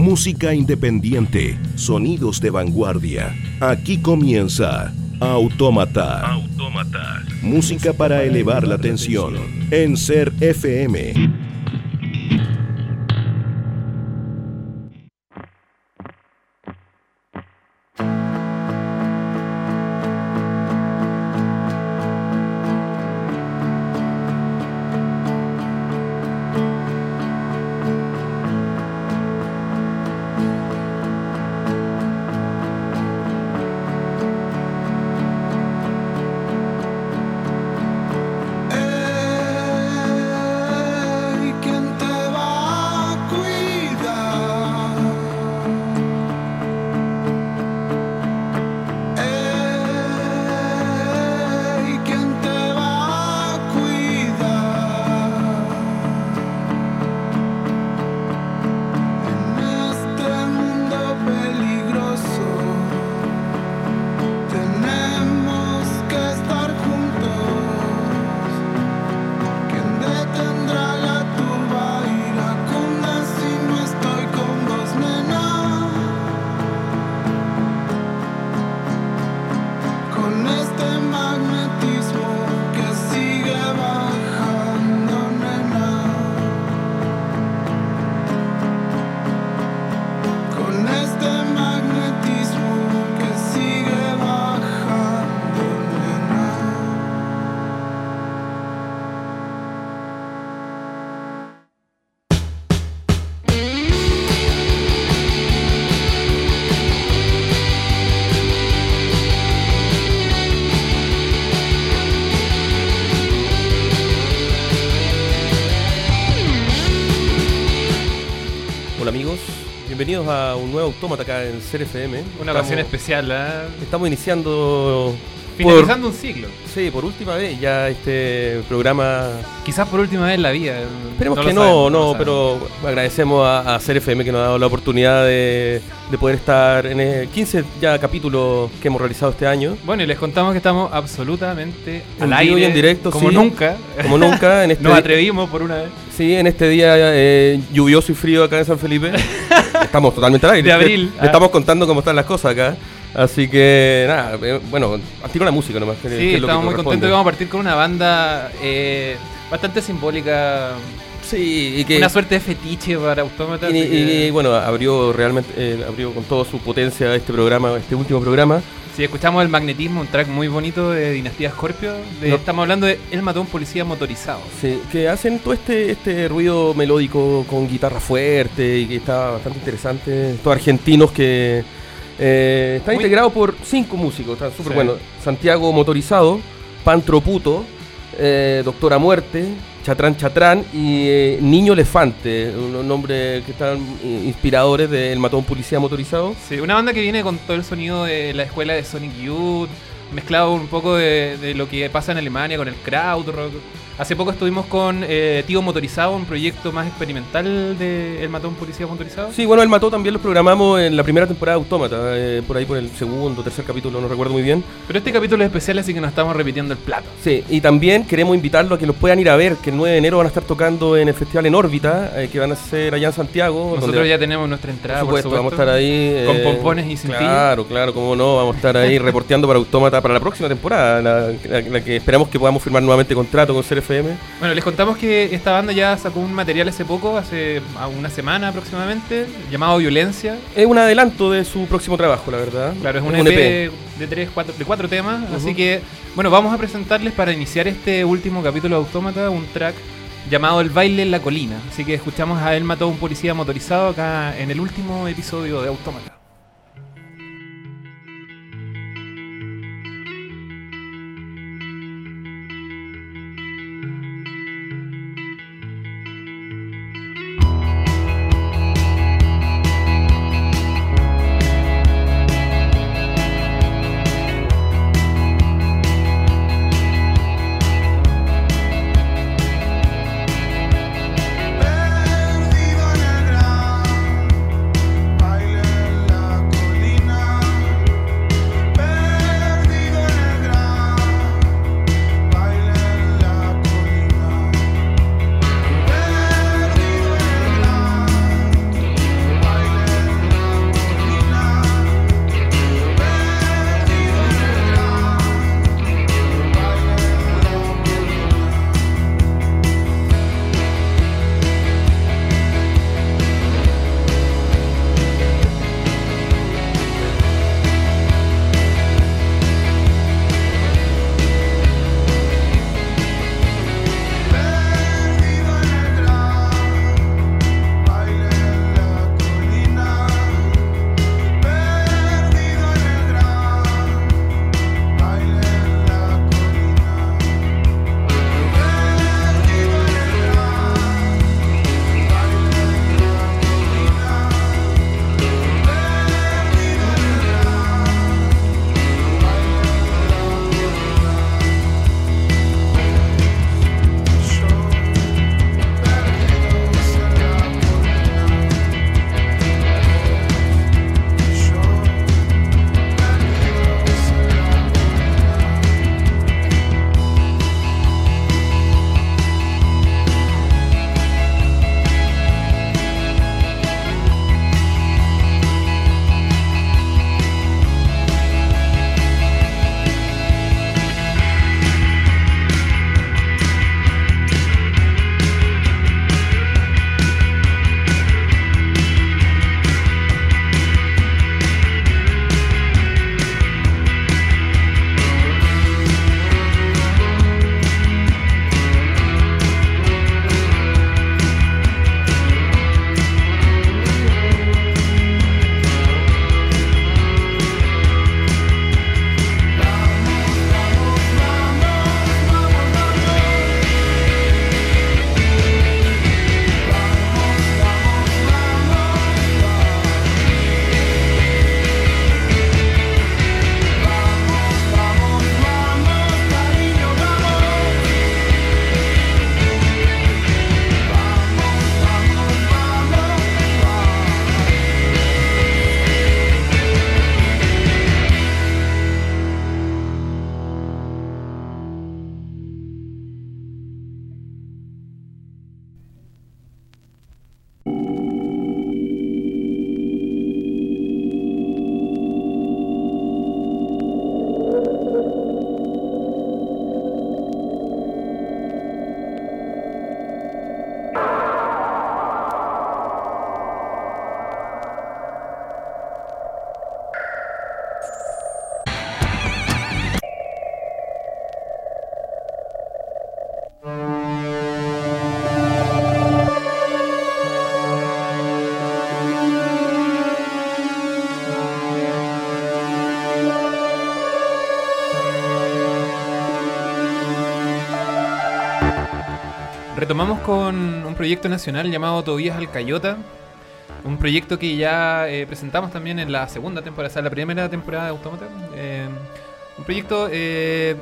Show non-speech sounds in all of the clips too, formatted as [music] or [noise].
Música independiente, sonidos de vanguardia. Aquí comienza Autómata. Música para elevar la tensión en Ser FM. Autómata acá en CRFM. Una ocasión especial, ¿eh? Estamos iniciando. Finalizando un ciclo. Sí, por última vez ya este programa. Quizás por última vez en la vida. Esperemos que no, no, pero agradecemos a, a que nos ha dado la oportunidad de, poder estar en el 15 ya capítulos que hemos realizado este año. Bueno, y les contamos que estamos absolutamente al aire. y en directo, como nunca. Como nunca. En [laughs] este Nos atrevimos por una vez. Sí, en este día eh, lluvioso y frío acá en San Felipe. [laughs] estamos totalmente al aire. De abril. Le, estamos contando cómo están las cosas acá. Así que, nada, eh, bueno, tiro la música nomás. sí, estamos muy contentos y vamos a partir con una banda eh, bastante simbólica. Sí, y que, una suerte de fetiche para Autómata. Y, bueno, abrió realmente, abrió con toda su potencia este programa, este último programa. Sí, escuchamos el magnetismo, un track muy bonito de Dinastía Scorpio. Estamos hablando de El mató a un policía motorizado. Sí, que hacen todo este, este ruido melódico con guitarra fuerte y que está bastante interesante. Estos argentinos que eh, están integrados por cinco músicos, están súper buenos. Santiago Motorizado, Pantroputo, eh, Doctora Muerte, Chatrán Chatrán y eh, Niño Elefante, unos nombres que están inspiradores del Matón Policía Motorizado. Sí, una banda que viene con todo el sonido de la escuela de Sonic Youth, mezclado un poco de, de lo que pasa en Alemania con el krautrock. Hace poco estuvimos con eh, Tío Motorizado, un proyecto más experimental de El Matón Policía Motorizado. Sí, bueno, El Mató también lo programamos en la primera temporada de Autómata, eh, por ahí por el segundo, tercer capítulo, no recuerdo muy bien. Pero este capítulo es especial, así que nos estamos repitiendo el plato. Sí, y también queremos invitarlos a que los puedan ir a ver, que el 9 de enero van a estar tocando en el Festival en órbita, eh, que van a ser allá en Santiago. Nosotros ya tenemos nuestra entrada, por supuesto, vamos a estar ahí. Con pompones y cintillos. Claro, claro, cómo no, vamos a estar ahí [laughs] reporteando para Autómata para la próxima temporada, la, que esperamos que podamos firmar nuevamente contrato con Bueno, les contamos que esta banda ya sacó un material hace poco, hace una semana aproximadamente, llamado Violencia. Es un adelanto de su próximo trabajo, la verdad. Claro, es un, EP, e de tres, cuatro, de cuatro temas. Así que, bueno, vamos a presentarles para iniciar este último capítulo de Autómata un track llamado El baile en la colina. Así que escuchamos a él mató a un policía motorizado acá en el último episodio de Autómata. Retomamos con un proyecto nacional llamado Tobías Alcayota. Un proyecto que ya eh, presentamos también en la segunda temporada, o sea, la primera temporada de Automata. Eh, un proyecto eh,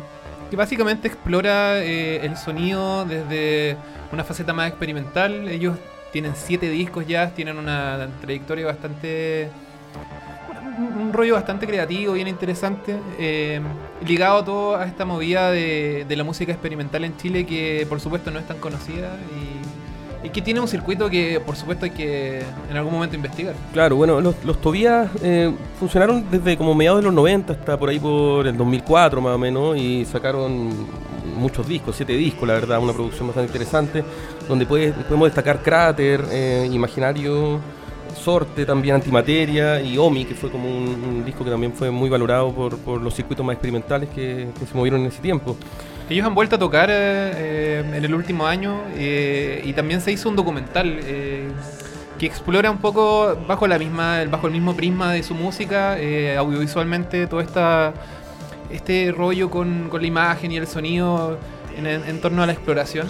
que básicamente explora el sonido desde una faceta más experimental. Ellos tienen siete discos ya, tienen una trayectoria bastante rollo bastante creativo, bien interesante, eh, ligado todo a esta movida de, la música experimental en Chile que por supuesto no es tan conocida y, que tiene un circuito que por supuesto hay que en algún momento investigar. Claro, bueno, los, los Tobías eh, funcionaron desde como mediados de los 90 hasta por ahí por el 2004 más o menos y sacaron muchos discos, siete discos, la verdad, una producción bastante interesante, donde podemos destacar Cráter, eh, Imaginario, Sorte también, Antimateria y Omi, que fue como un, disco que también fue muy valorado por, los circuitos más experimentales que, se movieron en ese tiempo. Ellos han vuelto a tocar eh, en el último año eh, y también se hizo un documental eh, que explora un poco bajo la misma, bajo el mismo prisma de su música, audiovisualmente todo esta este rollo con, la imagen y el sonido en torno a la exploración.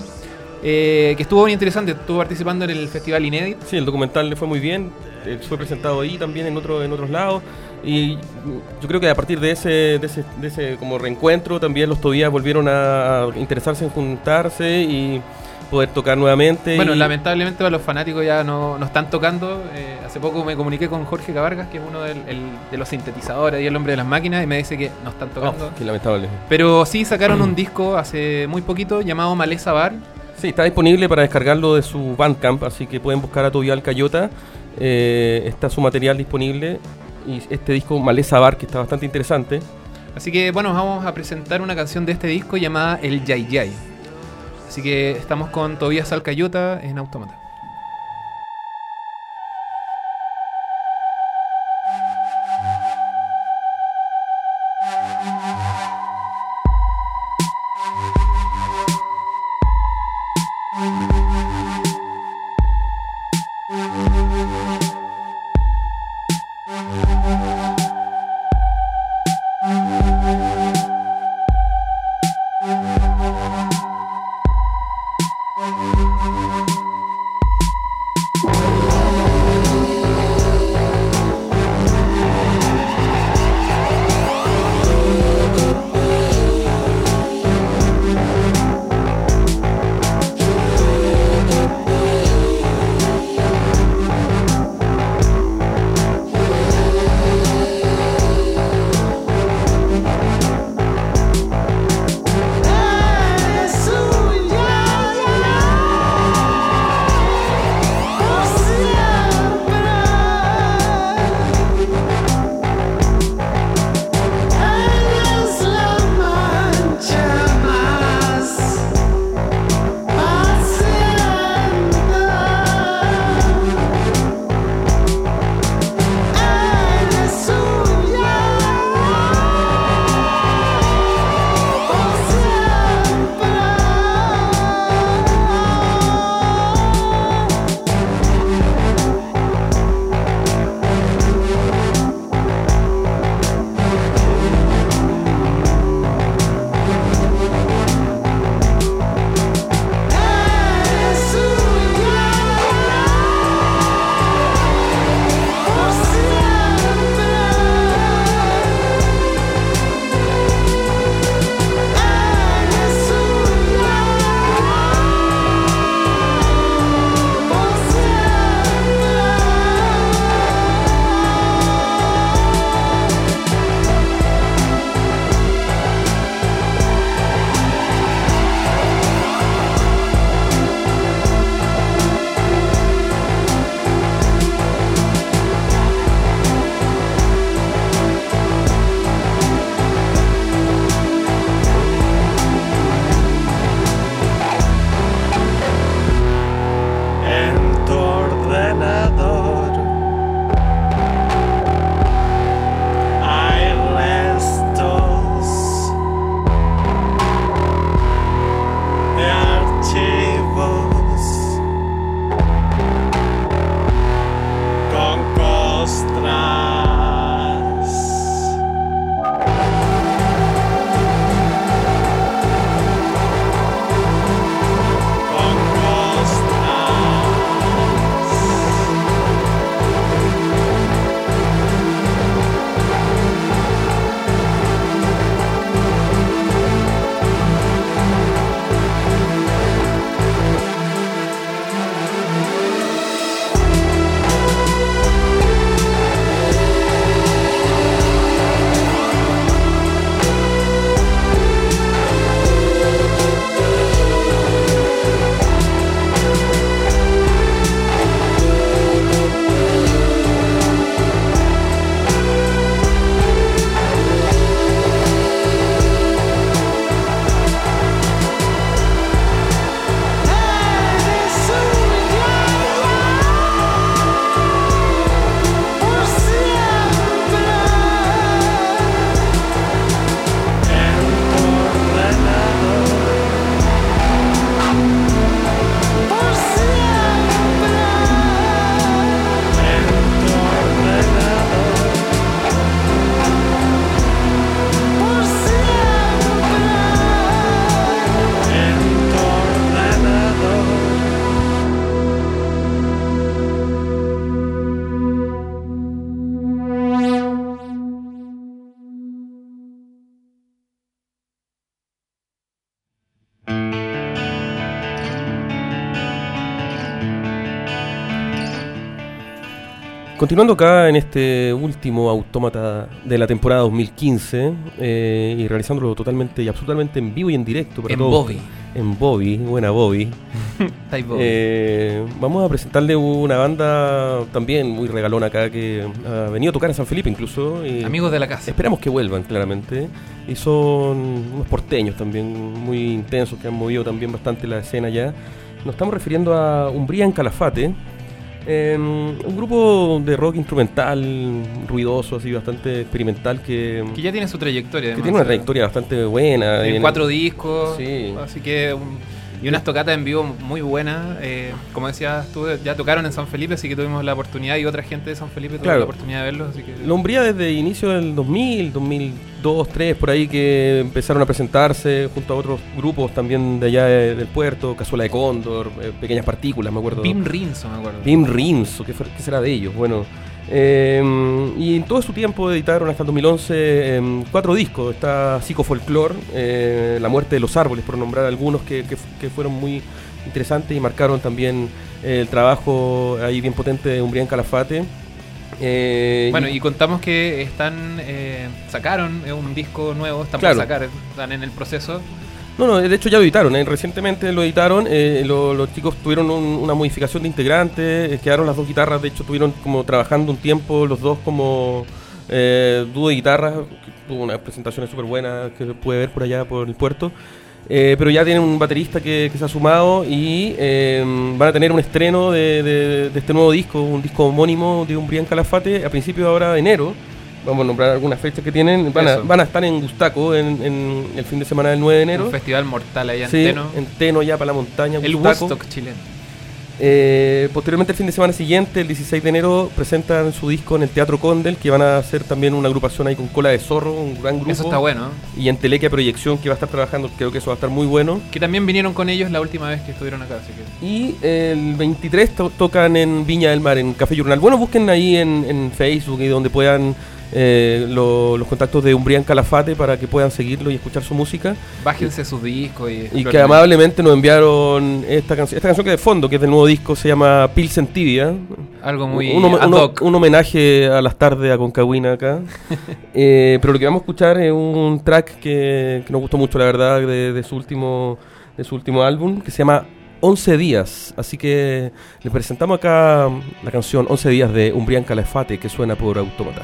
Eh, que estuvo muy interesante, estuvo participando en el Festival Inédit. Sí, el documental le fue muy bien, eh, fue presentado ahí también en, otro, en otros lados. Y yo creo que a partir de ese, de ese, de ese como reencuentro también los Tobías volvieron a interesarse en juntarse y poder tocar nuevamente. Bueno, lamentablemente para los fanáticos ya no, no están tocando. Eh, hace poco me comuniqué con Jorge Cabargas, que es uno de los sintetizadores y el hombre de las máquinas, y me dice que no están tocando. Oh, qué lamentable. Pero sí sacaron un disco hace muy poquito llamado Maleza Bar Sí, está disponible para descargarlo de su Bandcamp, así que pueden buscar a Tobial Cayota. Eh, está su material disponible y este disco Maleza Bar, que está bastante interesante. Así que bueno, vamos a presentar una canción de este disco llamada El Yay Yay. Así que estamos con Tobias Alcayota en Automata. Continuando acá en este último autómata de la temporada 2015 eh, y realizándolo totalmente y absolutamente en vivo y en directo para en Bobby. En Bobby, buena [laughs] Bobby. eh, vamos a presentarle una banda también muy regalona acá que ha venido a tocar en San Felipe incluso. Amigos de la casa. Esperamos que vuelvan claramente. Y son unos porteños también muy intensos que han movido también bastante la escena ya. Nos estamos refiriendo a Umbría en Calafate Em, un grupo de rock instrumental, ruidoso, así bastante experimental que... Que ya tiene su trayectoria. Que tiene una trayectoria bastante buena. En cuatro discos. Sí. Así que... y unas tocatas en vivo muy buenas. Eh, como decías tú, ya tocaron en San Felipe, así que tuvimos la oportunidad y otra gente de San Felipe tuvo la oportunidad de verlos. Así que... La Umbría desde inicio del 2000, 2000 dos, tres por ahí que empezaron a presentarse junto a otros grupos también de allá del puerto, Cazuela de Cóndor, eh, Pequeñas Partículas, me acuerdo. Pim Rinzo, me acuerdo. Pim Rinzo, ¿qué, será de ellos? Bueno, em, y en todo su tiempo editaron hasta el 2011 em, cuatro discos. Está Psicofolklore, eh, La muerte de los árboles, por nombrar algunos que, que, fueron muy interesantes y marcaron también el trabajo ahí bien potente de Umbrián Calafate. Eh, bueno, y contamos que están eh, sacaron un disco nuevo, están por sacar, están en el proceso. No, no, de hecho ya lo editaron, eh, recientemente lo editaron, los chicos tuvieron una modificación de integrantes, quedaron las dos guitarras, de hecho estuvieron como trabajando un tiempo los dos como dúo de guitarras, tuvo unas presentaciones súper buenas que se puede ver por allá por el puerto. Eh, pero ya tienen un baterista que, se ha sumado y van a tener un estreno de, este nuevo disco, un disco homónimo de Umbrián Calafate a principios de ahora de enero. Vamos a nombrar algunas fechas que tienen. Van, a, van a, estar en Gustaco en, el fin de semana del 9 de enero. Un festival mortal allá en Teno. En Teno, ya para la montaña. El Woodstock chileno. Eh, posteriormente, el fin de semana siguiente, el 16 de enero, presentan su disco en el Teatro Condel, que van a hacer también una agrupación ahí con Cola de Zorro, un gran grupo. Eso está bueno. Y en Telequia Proyección, que va a estar trabajando, creo que eso va a estar muy bueno. Que también vinieron con ellos la última vez que estuvieron acá. Así que... Y el 23 tocan en Viña del Mar, en Café Journal. Bueno, busquen ahí en, en Facebook y donde puedan eh, los contactos de Umbrián Calafate para que puedan seguirlo y escuchar su música. Bájense sus discos y, que amablemente nos enviaron esta canción, esta canción que de fondo, que es del nuevo disco, se llama Pilsen Tibia. Algo muy un, un, homenaje a las tardes a Concagüina acá. [laughs] Eh, pero lo que vamos a escuchar es un track que, nos gustó mucho, la verdad, de, su último de su último álbum, que se llama 11 días. Así que les presentamos acá la canción 11 días de Umbrián Calafate que suena por Automata.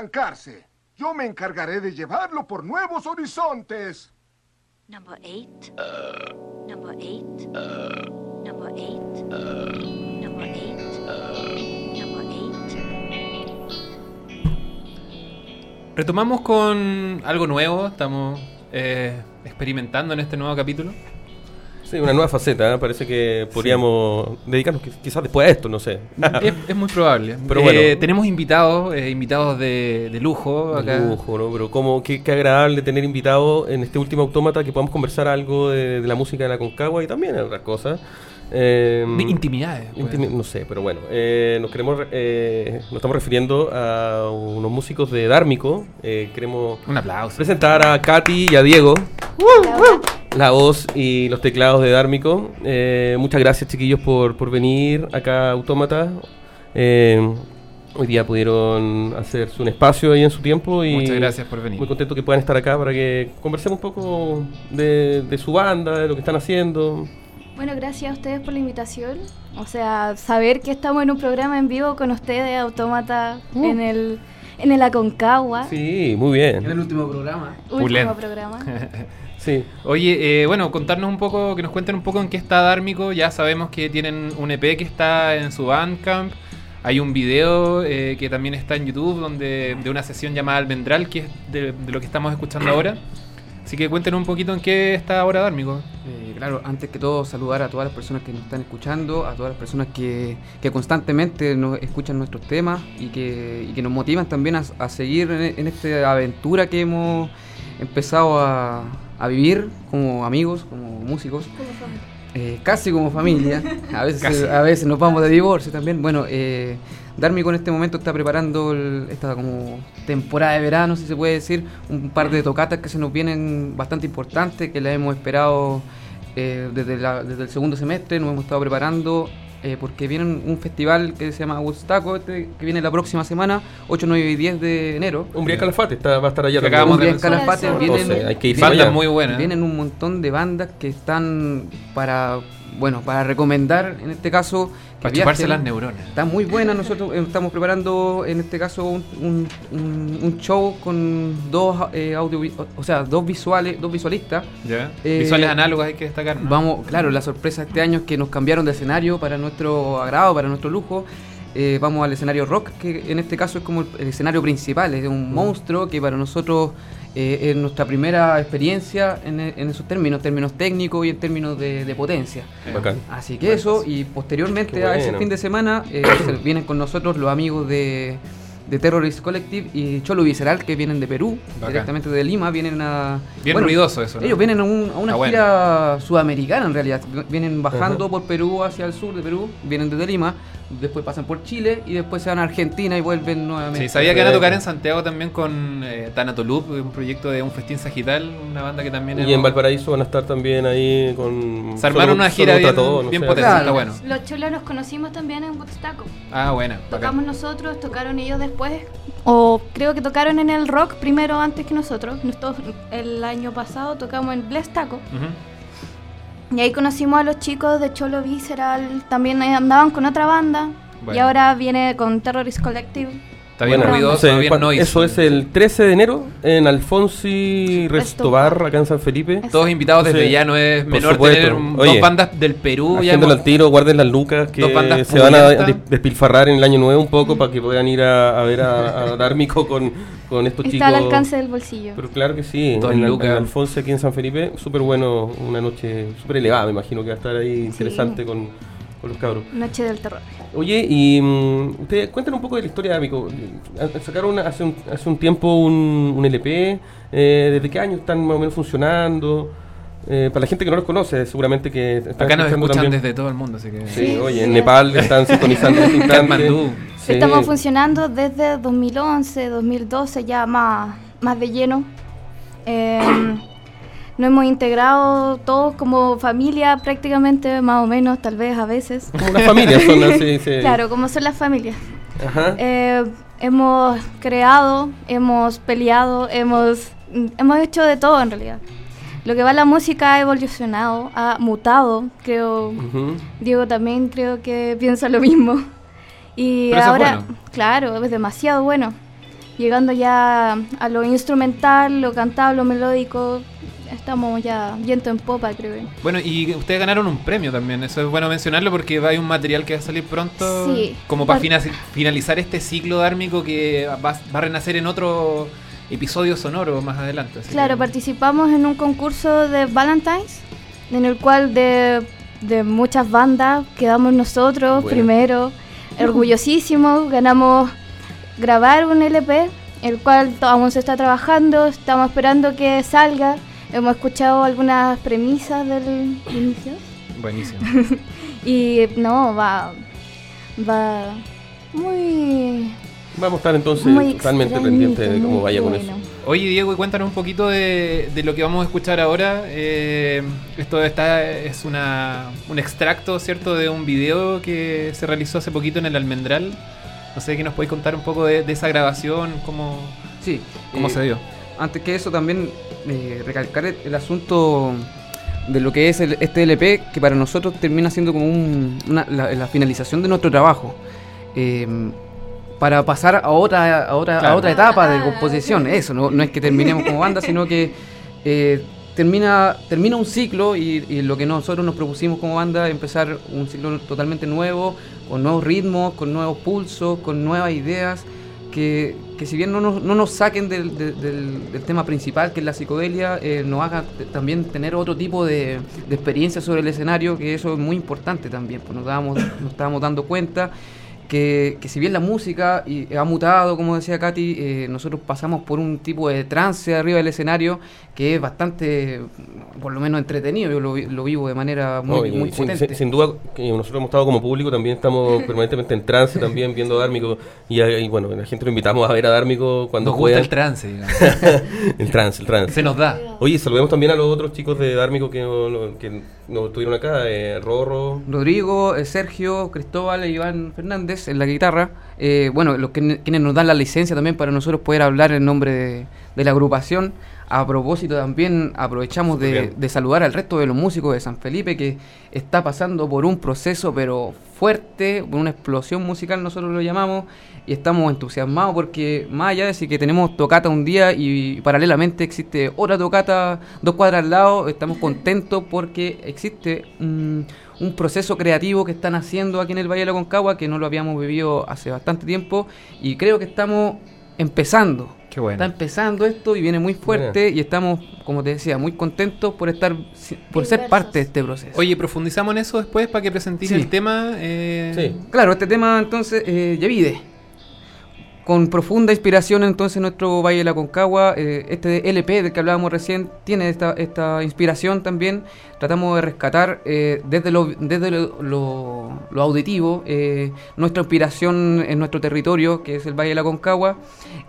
Estancarse. Yo me encargaré de llevarlo por nuevos horizontes. Number eight. Number eight. Number eight. Number eight. Number eight. Retomamos con algo nuevo, estamos eh, experimentando en este nuevo capítulo. Sí, una nueva faceta. ¿eh? Parece que podríamos dedicarnos qui- quizás después a esto, no sé. es, es muy probable. [laughs] Pero Eh, bueno. tenemos invitados, eh, invitados de, de lujo acá. De lujo, ¿no? Pero como qué, qué agradable tener invitados en este último autómata que podamos conversar algo de, de la música de la Concagua y también de otras cosas. Eh, De intimidades. pues. intimi- no sé, pero bueno, eh, nos queremos, re- eh, nos estamos refiriendo a unos músicos de Dármico. Eh, queremos Un aplauso. presentar a Katy y a Diego, la voz y los teclados de Dármico. Eh, muchas gracias, chiquillos, por, por venir acá a Autómata. Eh, hoy día pudieron hacerse un espacio ahí en su tiempo y Muchas gracias por venir. muy contento que puedan estar acá para que conversemos un poco de, de su banda, de lo que están haciendo. Bueno, gracias a ustedes por la invitación. O sea, saber que estamos en un programa en vivo con ustedes, Autómata, en el en el Aconcagua, Sí, muy bien. el último programa. último programa. [laughs] Sí. Oye, eh, bueno, contarnos un poco, que nos cuenten un poco en qué está Dármico. Ya sabemos que tienen un EP que está en su Bandcamp. Hay un video eh, que también está en YouTube donde de una sesión llamada Almendral, que es de, de lo que estamos escuchando ahora. Así que cuéntenos un poquito en qué está ahora Dármico. Eh, claro, antes que todo saludar a todas las personas que nos están escuchando, a todas las personas que, que constantemente nos escuchan nuestros temas y que, y que nos motivan también a, a seguir en, en esta aventura que hemos empezado a, a vivir como amigos, como músicos. Eh, casi como familia, [laughs] a veces, Casi. a veces nos vamos de divorcio también. Bueno, eh, Dármico en este momento está preparando el- esta como temporada de verano, si se puede decir, un par de tocatas que se nos vienen bastante importantes, que las hemos esperado eh, desde, la- desde el segundo semestre, nos hemos estado preparando. Eh, porque viene un- festival que se llama Woodstock, este, que viene la próxima semana, 8, 9 y 10 de enero. Umbría Calafate está, va a estar allá acabamos de. Calafate, Entonces, vienen- hay que ir Bandas allá. muy buenas. Vienen un montón de bandas que están para, bueno, para recomendar, en este caso, que Para chuparse las neuronas. Está muy buena, nosotros eh, estamos preparando en este caso un, un- un- un show con dos eh, audio, o sea, dos visuales, dos visualistas. Eh, Visuales análogas hay que destacar. ¿no? Vamos, claro, la sorpresa este año es que nos cambiaron de escenario para nuestro agrado, para nuestro lujo. Eh, vamos al escenario rock, que en este caso es como el, el escenario principal, es un monstruo que para nosotros eh, es nuestra primera experiencia en, en esos términos, términos técnicos y en términos de, de potencia. Bacán. Así que eso, y posteriormente a ese fin de semana eh, [coughs] vienen con nosotros los amigos de, de Terrorist Collective y Cholo Visceral que vienen de Perú, Bacán. directamente de Lima, vienen a... Bien ruidoso eso, ¿no? Ellos vienen a, un- a una bueno. gira sudamericana en realidad, vienen bajando por Perú hacia el sur de Perú, vienen desde Lima, después pasan por Chile y después se van a Argentina y vuelven nuevamente. Sí, sabía que van a tocar en Santiago también con eh, Tanatolup, un proyecto de un festín sagital, una banda que también... Y en Valparaíso van a estar también ahí con. Se armaron solo- una gira bien, todo, no bien sé. potente, Claro. está bueno. Los cholos nos conocimos también en Woodstock. Ah, bacán. Tocamos nosotros, tocaron ellos después. O creo que tocaron en el rock primero antes que nosotros. Nosotros el año pasado tocamos en Bless Taco. Y ahí conocimos a los chicos de Cholo Visceral. También andaban con otra banda. Y ahora viene con Terrorist Collective. Está bien Bueno, ruidoso, no sé, bien noise. Eso es el 13 de enero en Alfonsi Restobar, acá en San Felipe. Todos invitados desde Sí, ya, no es menor tener Oye, dos bandas del Perú. Ya hemos- al tiro, guarden las lucas que Dos bandas se van a despilfarrar en el año nuevo un poco para que puedan ir a, a ver a, a Dármico con, con estos Está chicos. al alcance del bolsillo. Pero claro que sí, Dos en, en Alfonso aquí en San Felipe, súper bueno, una noche súper elevada, me imagino que va a estar ahí interesante con, con los cabros. Noche del terror. Oye, y mm, ustedes cuenten un poco de la historia de Amico. Sacaron hace un, hace un tiempo un, un LP, eh, ¿desde qué año están más o menos funcionando? Eh, para la gente que no los conoce, seguramente que están Acá nos escuchan también. desde todo el mundo, así que... Sí, Sí, oye, sí. en Nepal están sintonizando en este [laughs] instante. Katmandú. Sí. Estamos funcionando desde 2011, 2012, ya más, más de lleno. Eh, nos hemos integrado todos como familia prácticamente, más o menos, tal vez a veces. Como una familia, [laughs] son así. sí. Claro, como son las familias. Ajá. Eh, hemos creado, hemos peleado, hemos, hemos hecho de todo en realidad. Lo que va la música ha evolucionado, ha mutado, creo. Ujú. Diego también creo que piensa lo mismo. Y Pero eso es ahora, bueno. claro, es demasiado bueno. Llegando ya a lo instrumental, lo cantado, lo melódico, estamos ya viento en popa, creo. Bueno, y ustedes ganaron un premio también, eso es bueno mencionarlo porque hay un material que va a salir pronto Sí. como para Par- finalizar este ciclo dármico que va, va a renacer en otro episodio sonoro más adelante. Claro, que- participamos en un concurso de Valentine's, en el cual de, de muchas bandas quedamos nosotros Bueno. primero, orgullosísimos, ganamos grabar un LP, el cual aún se está trabajando, estamos esperando que salga, hemos escuchado algunas premisas del inicio Buenísimo. [laughs] y no, va, va muy, Vamos a estar entonces muy totalmente pendientes de cómo vaya con bueno. eso. Oye Diego, y cuéntanos un poquito de, de lo que vamos a escuchar ahora. Eh, esto está, es una, un extracto, ¿cierto?, de un video que se realizó hace poquito en el Almendral. No sé, que nos podéis contar un poco de, de esa grabación, cómo, Sí. cómo eh, se dio. Antes que eso también eh, recalcar el, el asunto de lo que es el- este LP, que para nosotros termina siendo como un- una- la, la finalización de nuestro trabajo. Eh, para pasar a otra, a otra, a otra etapa de composición. Eso, no, no es que terminemos como banda, sino que eh, termina, termina un ciclo y, y lo que nosotros nos propusimos como banda es empezar un ciclo totalmente nuevo, con nuevos ritmos, con nuevos pulsos, con nuevas ideas, que, que si bien no nos, no nos saquen del, del- tema principal, que es la psicodelia, eh, nos haga también tener otro tipo de, de experiencia sobre el escenario, que eso es muy importante también, pues nos, dábamos, nos estábamos dando cuenta que, que si bien la música y, ha mutado, como decía Katy, eh, nosotros pasamos por un tipo de trance arriba del escenario que es bastante, por lo menos entretenido, yo lo, vi- lo vivo de manera muy, No, muy sin, potente. sin- sin duda, que nosotros hemos estado como público, también estamos [laughs] permanentemente en trance, también viendo a Dármico. Y, y bueno, la gente lo invitamos a ver a Dármico cuando Nos gusta el trance, digamos. [laughs] el trance, el trance. se nos da. Oye, saludemos también a los otros chicos de Dármico que, no- que nos estuvieron acá, eh, Rorro. Rodrigo, eh, Sergio, Cristóbal e Iván Fernández en la guitarra. Eh, bueno, los que, quienes nos dan la licencia también para nosotros poder hablar en nombre de, de la agrupación. A propósito también aprovechamos de, saludar al resto de los músicos de San Felipe que está pasando por un proceso pero fuerte, por una explosión musical nosotros lo llamamos y estamos entusiasmados porque más allá de decir que tenemos tocata un día y paralelamente existe otra tocata dos cuadras al lado, estamos contentos porque existe un, un proceso creativo que están haciendo aquí en el Valle de la Concagua que no lo habíamos vivido hace bastante tiempo y creo que estamos empezando. Qué bueno. Está empezando esto y viene muy fuerte y estamos, como te decía, muy contentos por estar por ser parte de este proceso. Oye, profundizamos en eso después para que presentís Sí. el tema. eh, Sí. Claro, este tema entonces, eh, Yevide. Con profunda inspiración entonces nuestro Valle de la Concagua, eh, este LP del que hablábamos recién, tiene esta, esta inspiración también. Tratamos de rescatar eh, desde, lo, desde lo, lo- lo auditivo eh, nuestra inspiración en nuestro territorio, que es el Valle de la Concagua.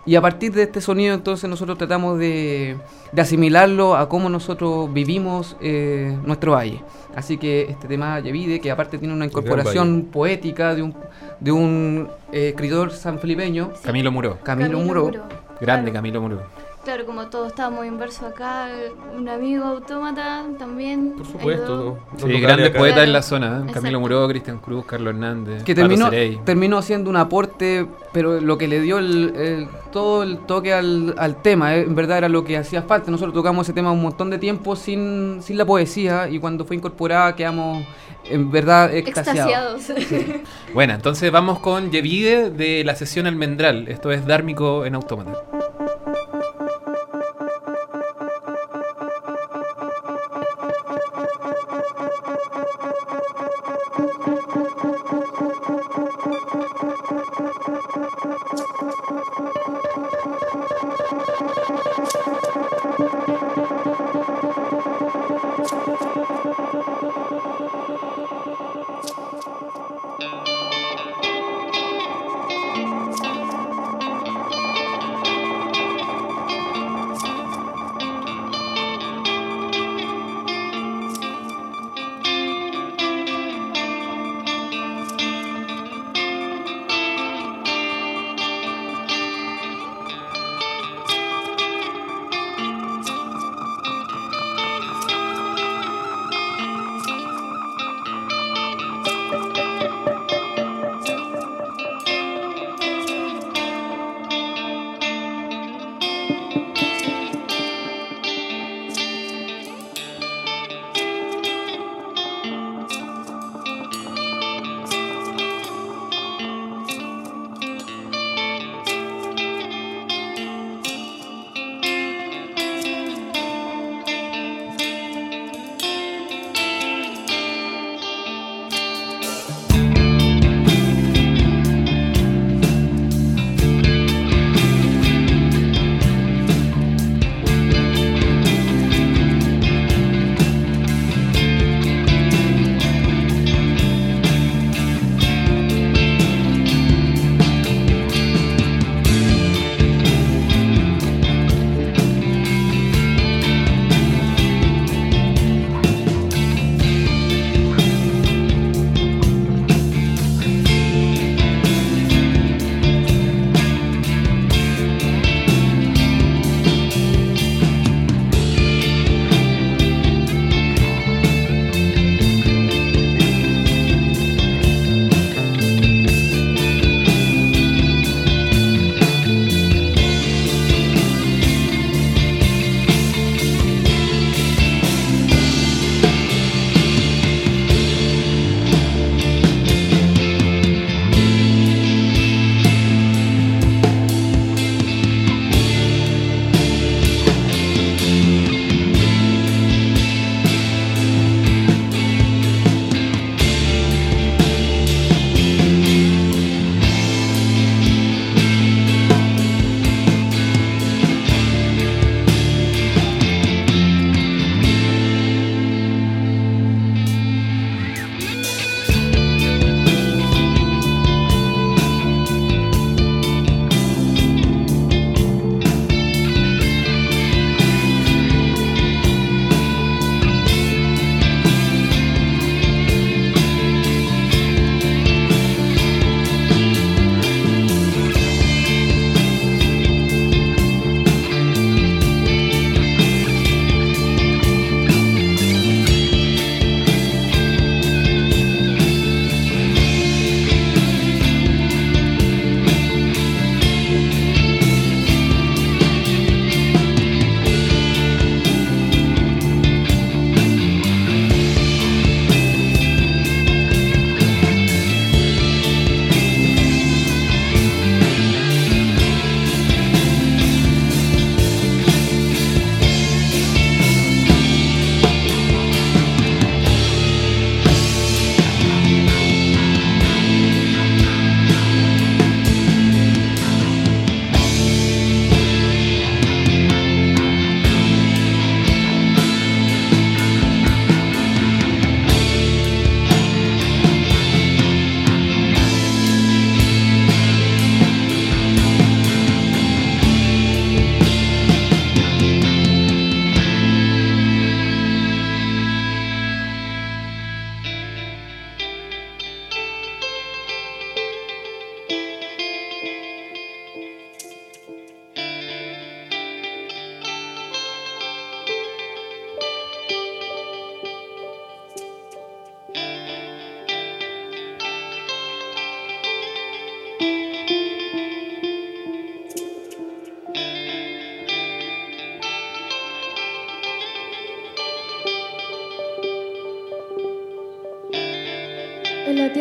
Y a partir de este sonido entonces nosotros tratamos de, de asimilarlo a cómo nosotros vivimos eh, nuestro valle. Así que este tema Yevide, que aparte tiene una incorporación poética de un, de un eh, escritor sanfilipeño, Camilo Muró. Camilo, Muro. Grande Claro. Camilo Muró. Claro, como todos estábamos inversos acá, un amigo autómata también. Por supuesto. ayudó. los Sí, grandes poetas en la zona. ¿eh? Camilo. Muró, Cristian Cruz, Carlos Hernández. que terminó, terminó haciendo un aporte, pero lo que le dio el, el- todo el toque al, al tema, eh, en verdad era lo que hacía falta. Nosotros tocamos ese tema un montón de tiempo sin, sin la poesía y cuando fue incorporada quedamos en verdad extasiados. Extasiados. [laughs] Bueno, entonces vamos con Yevide de la sesión Almendral. Esto es Dármico en Autómata.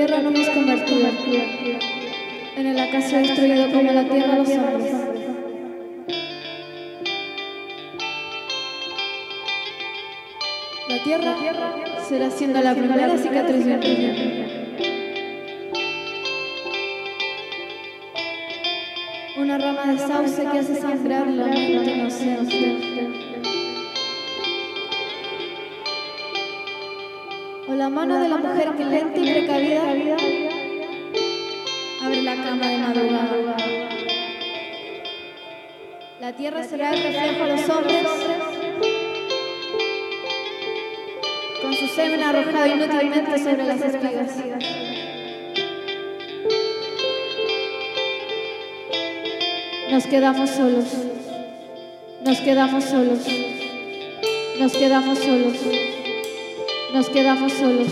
Tierra no nos convertido en el acaso destruido como la tierra los hombres. La tierra será siendo la primera cicatriz de Una rama de sauce que hace sangrar la mente inocente. La mano de la mujer que lenta y precavida abre la cama de madrugada. La tierra será el reflejo a los hombres con su semen arrojado inútilmente sobre las espigas. Nos quedamos solos. Nos quedamos solos. Nos quedamos solos. Nos quedamos solos.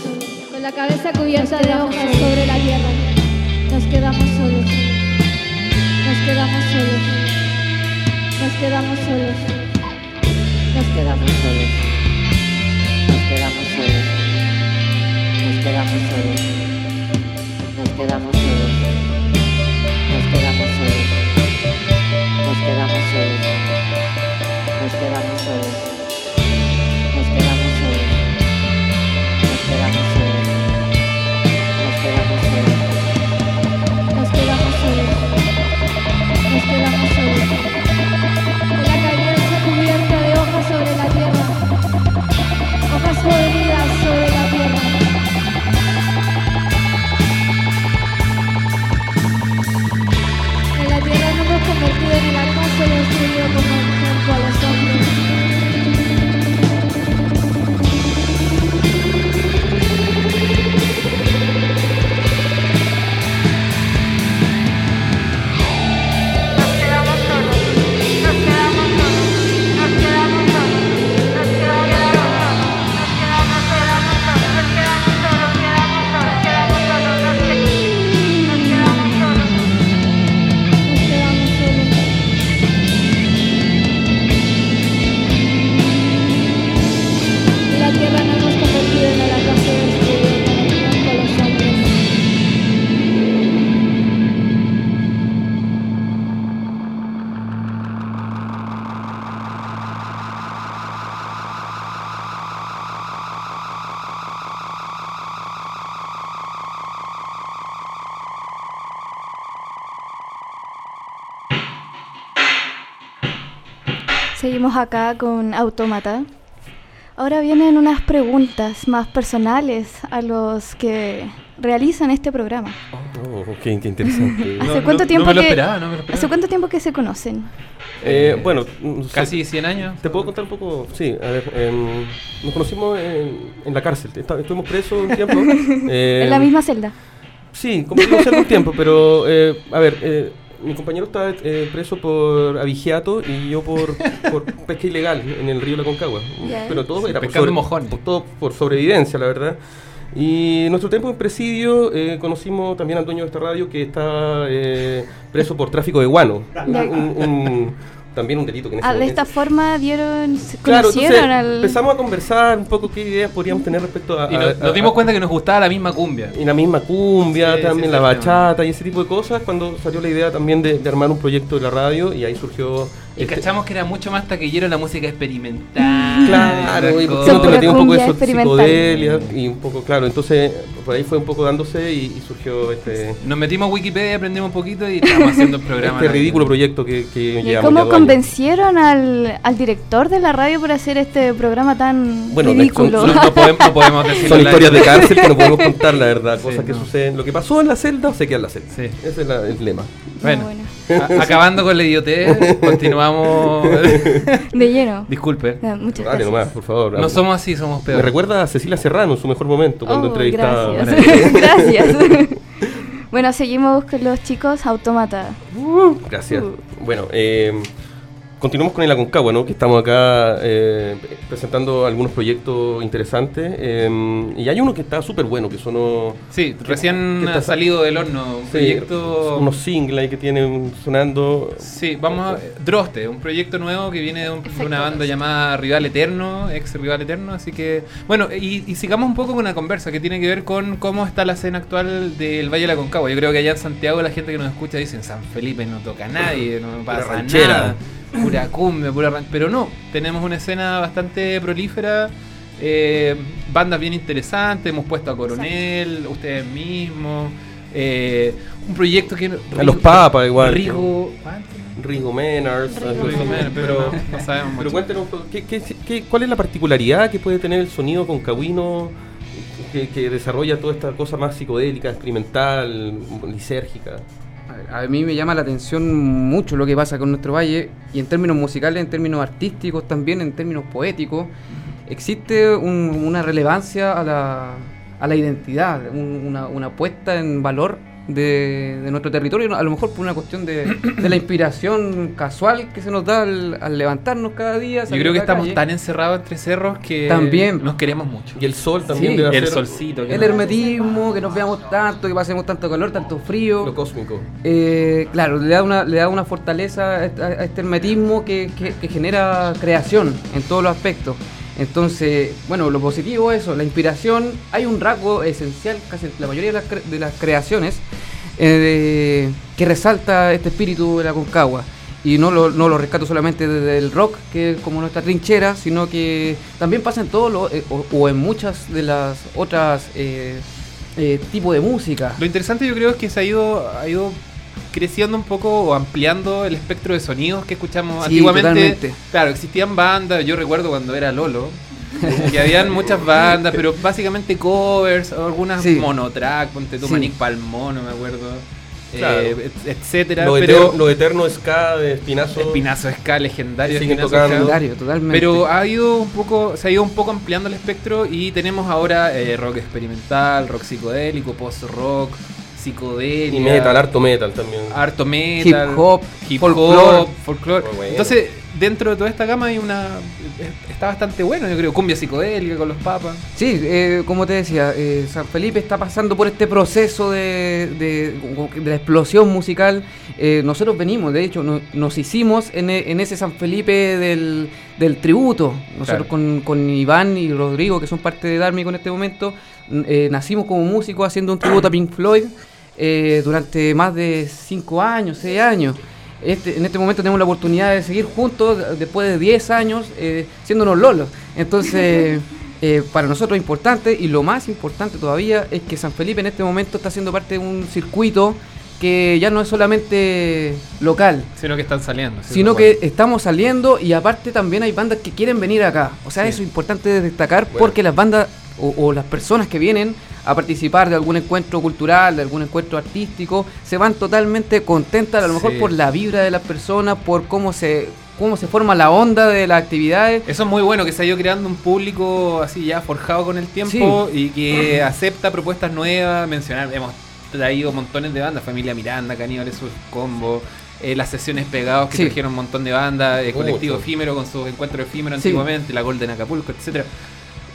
Con la cabeza cubierta de hojas sobre la tierra. Nos quedamos solos. Nos quedamos solos. Nos quedamos solos. Nos quedamos solos. Nos quedamos solos. Nos quedamos solos. Nos quedamos solos. Nos quedamos solos. Nos quedamos solos. Nos quedamos solos. estoy haciendo como... Seguimos acá con Autómata. Ahora vienen unas preguntas más personales a los que realizan este programa. Oh, qué, qué interesante. [laughs] ¿Hace No, cuánto no- tiempo no que esperaba, no me lo esperaba. ¿Hace cuánto tiempo que se conocen? Eh, bueno, sé, Casi 100 años. ¿Te puedo contar un poco? Sí, a ver, em, nos conocimos en, en la cárcel, estuvimos presos un tiempo. eh, [laughs] en la misma celda. Sí, compartimos hace un tiempo, pero eh, a ver, eh, mi compañero está eh, preso por abigeato y yo por, por [laughs] pesca ilegal en el río La Concagua. Pero todo Sí, era por, por- todo por sobrevivencia, la verdad. Y en nuestro tiempo en presidio eh, conocimos también al dueño de esta radio que está eh, preso por tráfico de guano. Un- un- también un delito que en ese Ah, de esta forma dieron, Claro, entonces al... empezamos a conversar un poco qué ideas podríamos tener respecto a... Y nos, a- nos a- dimos cuenta que nos gustaba la misma cumbia. y la misma cumbia, Sí, también sí, la bachata y ese tipo de cosas, cuando salió la idea también de, de armar un proyecto de la radio y ahí surgió... Y este- cachamos que era mucho más taquillero la música experimental. Claro, y un poco de eso, psicodelia y un poco, claro, entonces por ahí fue un poco dándose y, y surgió este, Nos metimos a Wikipedia, aprendimos un poquito y estábamos haciendo el programa. este ridículo proyecto que, que ¿Y cómo convencieron al, al director de la radio por hacer este programa tan Bueno, ridículo? son- No, no podemos, no podemos Son historias de cárcel que no podemos contar, la verdad, Sí, cosas que no. suceden. Lo que pasó en la celda se queda en la celda. Sí. Ese es la- el lema. Bueno, Bueno. A- [laughs] acabando con la idiotez, continuamos. [laughs] De lleno. Disculpe. Ah, Muchas Dale gracias. nomás, por favor. No somos así, somos Me peores. recuerda a Cecilia Serrano en su mejor momento, cuando Oh, entrevistaba. gracias. [laughs] gracias. bueno, seguimos con los chicos autómata. Gracias. Bueno, eh, continuamos con el Aconcagua, ¿no? Que estamos acá eh, presentando algunos proyectos interesantes. eh, y hay uno que está súper bueno, que sonó... Sí, recién que ha salido del horno. Un sí, proyecto. Unos singles ahí que tienen sonando. Sí, vamos a. Droste, un proyecto nuevo que viene de, un- de una banda llamada Rival Eterno, ex Rival Eterno. Así que, bueno, y, y sigamos un poco con una conversa que tiene que ver con cómo está la escena actual del Valle de la Concagua. Yo creo que allá en Santiago la gente que nos escucha dice: en San Felipe no toca a nadie, no pasa nada. Pura cumbia, pura ran- Pero no, tenemos una escena bastante prolífera. eh, bandas bien interesantes, hemos puesto a Coronel, ustedes mismos. eh, un proyecto que. A los Papas igual. Rigo. Rigo Menars, pero no sabemos Pero mucho. cuéntenos, un poco, ¿qué, qué, qué- cuál es la particularidad que puede tener el sonido concagüino que, que desarrolla toda esta cosa más psicodélica, experimental, lisérgica? A mí me llama la atención mucho lo que pasa con nuestro valle y en términos musicales, en términos artísticos también, en términos poéticos, existe un- una relevancia a la, a la identidad, un- una, una puesta en valor de, de nuestro territorio, a lo mejor por una cuestión de, de la inspiración casual que se nos da al, al levantarnos cada día. Yo creo que estamos calle. tan encerrados entre cerros que También. nos queremos mucho. Y el sol también Sí, debe el hacer solcito. que El hermetismo, que nos veamos tanto, que pasemos tanto calor, tanto frío. lo cósmico. Eh, claro, le da una, le da una fortaleza a este, a este hermetismo que, que- que genera creación en todos los aspectos. Entonces, bueno, lo positivo es eso, la inspiración. Hay un rasgo esencial, casi la mayoría de las, cre- de las creaciones, eh, que resalta este espíritu de la Concagua. Y no lo, no lo rescato solamente desde el rock, que es como nuestra trinchera, sino que también pasa en todos los, eh, o, o en muchas de las otras eh, eh, tipos de música. Lo interesante yo creo es que se ha ido, ha ido creciendo un poco o ampliando el espectro de sonidos que escuchamos Sí, antiguamente. totalmente. Claro, existían bandas, yo recuerdo cuando era Lolo, que habían muchas bandas, pero básicamente covers, o algunas Sí. monotrack, ponte tú Sí. Manic Palmón, no me acuerdo, Claro. eh, et- etcétera. Lo, pero eter- lo eterno ska de Espinazo. Espinazo Ska, legendario Espinazo. Legendario, totalmente. Pero ha ido un poco, se ha ido un poco ampliando el espectro y tenemos ahora eh, rock experimental, rock psicodélico, post-rock, psicodelia, Y metal, harto metal también. harto metal, Hip hop, hip folclore. hop, folclore. Bueno. Entonces, dentro de toda esta gama hay una está bastante bueno, yo creo, cumbia psicodélica con los papas. Sí, eh, como te decía, eh, San Felipe está pasando por este proceso de, de- de la explosión musical. Eh, nosotros venimos, de hecho, no- nos hicimos en, e- en ese San Felipe del, del tributo. Nosotros Claro. con, con Iván y Rodrigo, que son parte de Dármico en este momento, eh, nacimos como músicos haciendo un tributo a Pink Floyd eh, durante más de 5 años, 6 años. Este, en este momento tenemos la oportunidad de seguir juntos después de 10 años eh, siendo unos lolos. Entonces, [laughs] eh, para nosotros es importante y lo más importante todavía es que San Felipe en este momento está siendo parte de un circuito que ya no es solamente local, Sino que están saliendo. sí, sino que estamos saliendo y aparte también hay bandas que quieren venir acá. O sea, Sí. eso es importante de destacar Bueno. porque las bandas o, o las personas que vienen a participar de algún encuentro cultural, de algún encuentro artístico, se van totalmente contentas, a lo mejor Sí. por la vibra de las personas, por cómo se cómo se forma la onda de las actividades. Eso es muy bueno, que se ha ido creando un público así ya forjado con el tiempo y que [clears throat] acepta propuestas nuevas. Mencionar, hemos traído montones de bandas, Familia Miranda, Caníbales Sur Combo, eh, las sesiones pegados que Sí. trajeron un montón de bandas, eh, Mucho. Colectivo Efímero con sus encuentros efímeros Sí. antiguamente, la Golden Acapulco, etcétera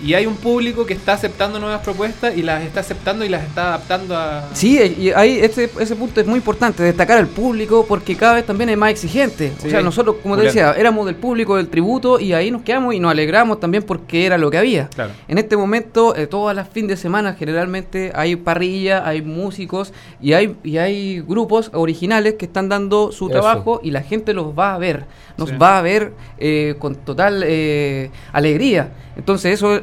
Y hay un público que está aceptando nuevas propuestas y las está aceptando y las está adaptando a. Sí, y ahí ese, ese punto es muy importante, destacar al público porque cada vez también es más exigente. Sí. O sea, nosotros, como te decía, éramos del público del tributo y ahí nos quedamos y nos alegramos también porque era lo que había. Claro. En este momento, eh, todas las fines de semana generalmente hay parrilla, hay músicos y hay, y hay grupos originales que están dando su Eso. trabajo y la gente los va a ver, nos Sí. va a ver eh, con total eh, alegría. Entonces eso,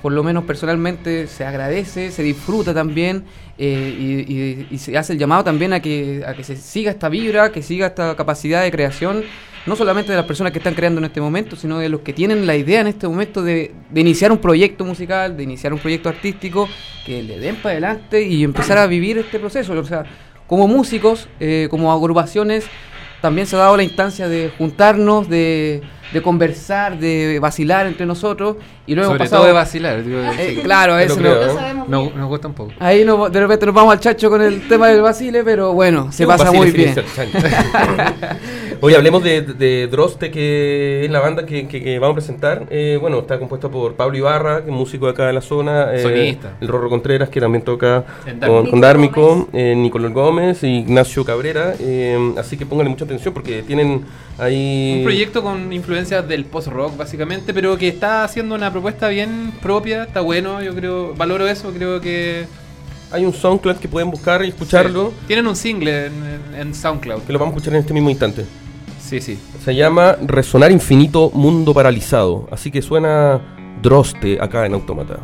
por lo menos personalmente, se agradece, se disfruta también eh, y se hace el llamado también a que, a que se siga esta vibra, que siga esta capacidad de creación, no solamente de las personas que están creando en este momento, sino de los que tienen la idea en este momento de, de iniciar un proyecto musical, de iniciar un proyecto artístico, que le den para adelante y empezar a vivir este proceso. O sea, como músicos, eh, como agrupaciones, también se ha dado la instancia de juntarnos, de, de conversar, de vacilar entre nosotros. Y luego Sobre pasado. todo de vacilar. digo, Eh, sí. claro, creo, no- nos gusta un poco. Ahí no- de repente nos vamos al chacho con el tema del vacile, pero bueno, se pasa muy bien. [laughs] Oye, hablemos de, de Droste, que es la banda que, que- que vamos a presentar. Eh, bueno, está compuesta por Pablo Ibarra, que es músico de acá de la zona. eh, Sonista. El Rorro Contreras, que también toca con, Dármico. con Dármico. eh, Nicolás Gómez y Ignacio Cabrera. eh, así que pónganle mucha atención porque tienen ahí... Un proyecto con influencias del post-rock, básicamente, pero que está haciendo una propuesta bien propia, está bueno, yo creo, valoro eso, creo que... Hay un SoundCloud que pueden buscar y escucharlo, Sí. Tienen un single en, en- en SoundCloud. que lo vamos a escuchar en este mismo instante. Sí, sí. Se llama Resonar Infinito Mundo Paralizado. Así que suena Droste acá en Automata.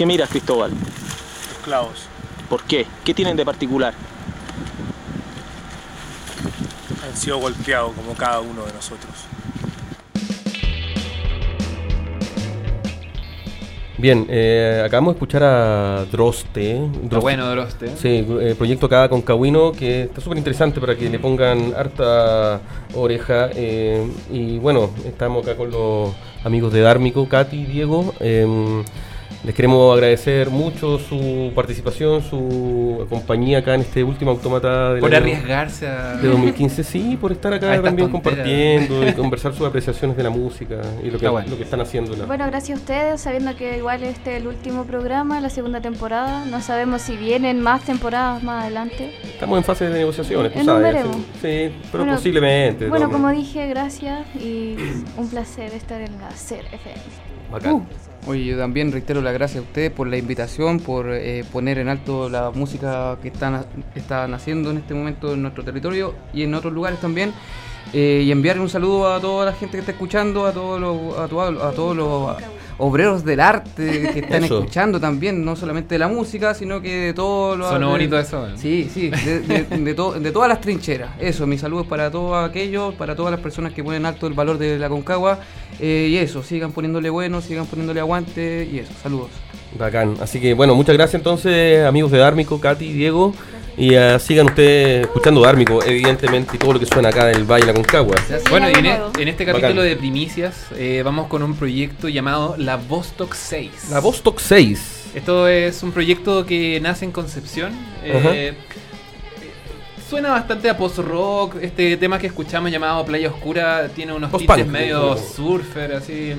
Qué miras, Cristóbal? Los clavos. ¿Por qué? ¿Qué tienen de particular? Han sido golpeados como cada uno de nosotros. Bien, eh, acabamos de escuchar a Droste. Está bueno, Droste. Sí, eh, proyecto acá con Cahuino que está súper interesante para que le pongan harta oreja. eh, y bueno, estamos acá con los amigos de Dármico, Katy, Diego. Les queremos agradecer mucho su participación, su compañía acá en este último automata del Por arriesgarse a... de 2015, sí, por estar acá [laughs] también tonteras. compartiendo y conversar sus apreciaciones de la música y lo que, Está bueno. lo que están haciendo. la- Bueno, gracias a ustedes, sabiendo que igual este es el último programa, la segunda temporada. No sabemos si vienen más temporadas más adelante. Estamos en fase de negociaciones, tú sabes. veremos. Sí, pero Bueno, posiblemente. Bueno, ¿no? como dije, gracias y un placer estar en la SER FM. Bacán. Uh, Oye, yo también reitero las gracias a ustedes por la invitación, por eh, poner en alto la música que están, están haciendo en este momento en nuestro territorio y en otros lugares también. Eh, y enviar un saludo a toda la gente que está escuchando, a todos a, a todos los obreros del arte que están Eso. escuchando también, no solamente de la música, sino que de todos los... Sonó bonito eso, ¿eh? Sí, sí, de, de- [laughs] de to- de todas las trincheras. Eso, mi saludo es para todos aquellos, para todas las personas que ponen alto el valor de la Concagua. Eh, y eso, sigan poniéndole bueno, sigan poniéndole aguante y eso, saludos. Bacán. Así que bueno, muchas gracias entonces, amigos de Dármico, Katy, Diego. Y ah, sigan ustedes escuchando Dármico, evidentemente, y todo lo que suena acá del Valle de la Concagua. Bueno, y en, e- en este Bacán. capítulo de primicias eh, vamos con un proyecto llamado La Vostok 6. La Vostok 6. Esto es un proyecto que nace en Concepción. eh, suena bastante a post-rock. Este tema que escuchamos llamado Playa Oscura tiene unos tintes medio surfer, así.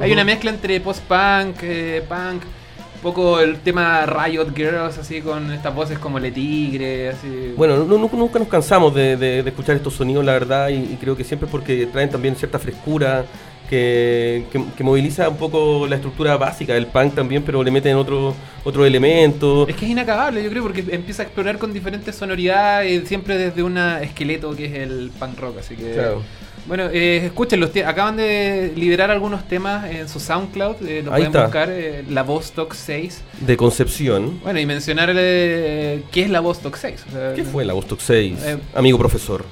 Hay una mezcla entre post-punk, eh, punk, un poco el tema Riot Girls, así con estas voces como Le Tigre, así. Bueno, no- no- nunca nos cansamos de, de- de escuchar estos sonidos, la verdad, y, y creo que siempre es porque traen también cierta frescura, que, que- que moviliza un poco la estructura básica del punk también, pero le meten otro, otro elemento. Es que es inacabable, yo creo, porque empieza a explorar con diferentes sonoridades, siempre desde un esqueleto que es el punk rock, así que... Claro. Bueno, eh, escúchenlo, tie- acaban de liberar algunos temas en su SoundCloud, eh, lo Ahí pueden está. buscar, eh, la Vostok 6. De Concepción. Bueno, y mencionar eh, qué es la Vostok 6. o sea, ¿Qué fue la Vostok 6? Eh, Amigo profesor.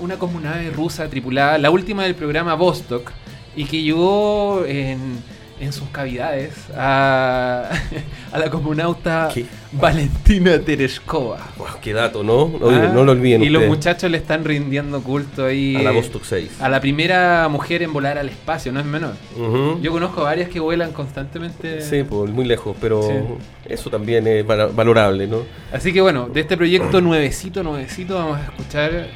Una comunave rusa tripulada, la última del programa Vostok, y que llegó en, en sus cavidades a, [laughs] a la comunauta ¿Qué? Valentina Tereshkova. Wow, qué dato, ¿no? No, Ah, no lo olviden Y los muchachos le están rindiendo culto ahí. A la Vostok 6. a la primera mujer en volar al espacio, no es menor. Yo conozco varias que vuelan constantemente. Sí, pues muy lejos, pero Sí. eso también es val- valorable, ¿no? Así que bueno, de este proyecto nuevecito, nuevecito, vamos a escuchar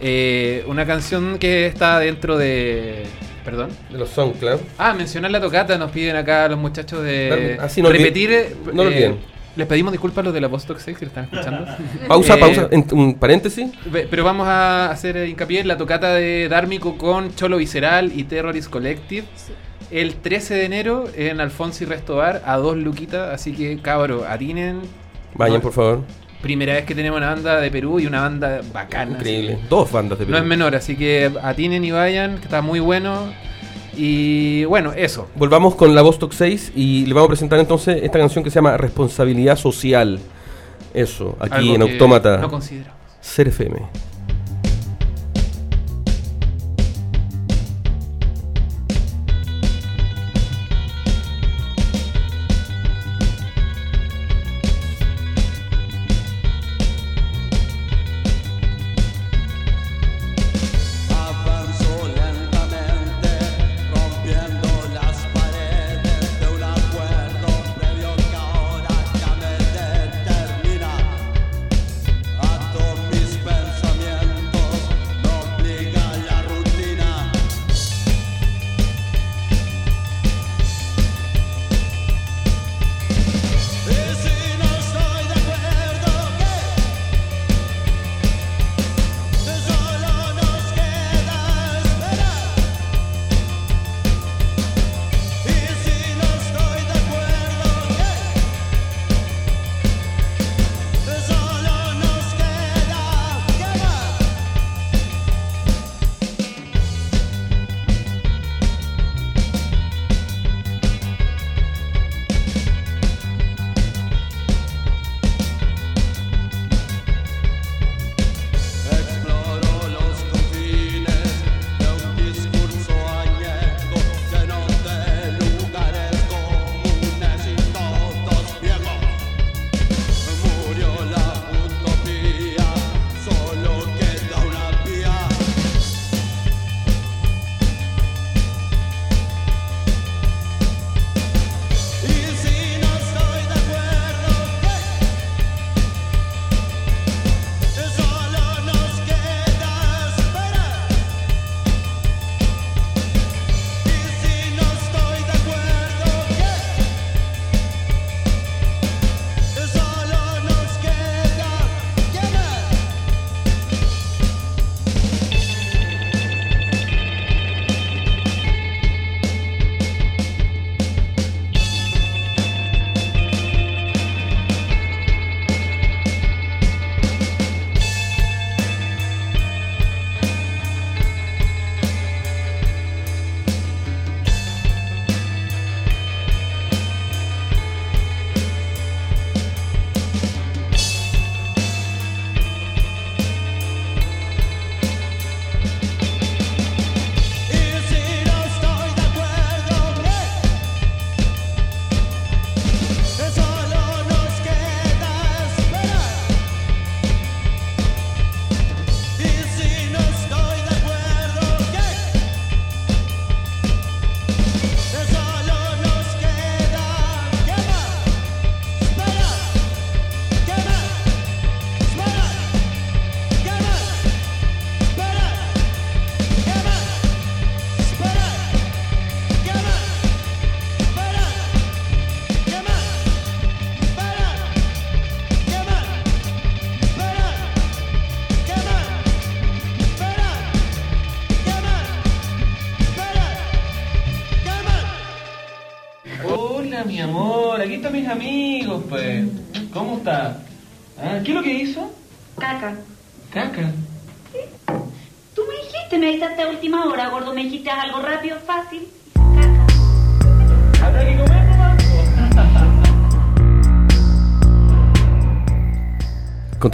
eh, una canción que está dentro de. Perdón. De los SoundCloud. Ah, mencionar la tocata, nos piden acá los muchachos de no repetir. eh, no lo olviden. les pedimos disculpas a los de la Vostok 6 que lo están escuchando. [laughs] Pausa, Eh, pausa, en- un paréntesis. Pero vamos a hacer hincapié en la tocata de Dármico con Cholo Visceral y Terrorist Collective. El 13 de enero en Alfonso y Restobar a dos luquitas. Así que, cabro, atinen. Vayan, No, por favor. Primera vez que tenemos una banda de Perú y una banda bacana. Increíble. Dos bandas de Perú. No es menor, así que atinen y vayan, que está muy bueno. Y bueno, eso. Volvamos con la Vostok 6 y le vamos a presentar entonces esta canción que se llama Responsabilidad Social. Eso, aquí Algo en Autómata. No consideramos. Ser FM.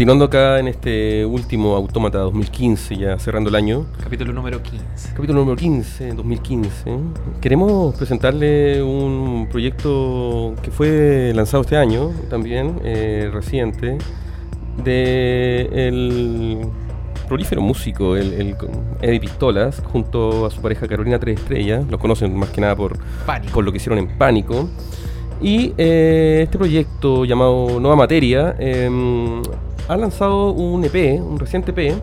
Continuando acá en este último Autómata 2015, ya cerrando el año. Capítulo número 15. Capítulo número 15, 2015. Queremos presentarle un proyecto que fue lanzado este año, también eh, reciente, de el prolífero músico, el, el Eddie Pistolas, junto a su pareja Carolina Tres Estrellas. Los conocen más que nada por, Pánico. por lo que hicieron en Pánico. Y eh, este proyecto llamado Nueva Materia eh, ha lanzado un EP, un reciente EP,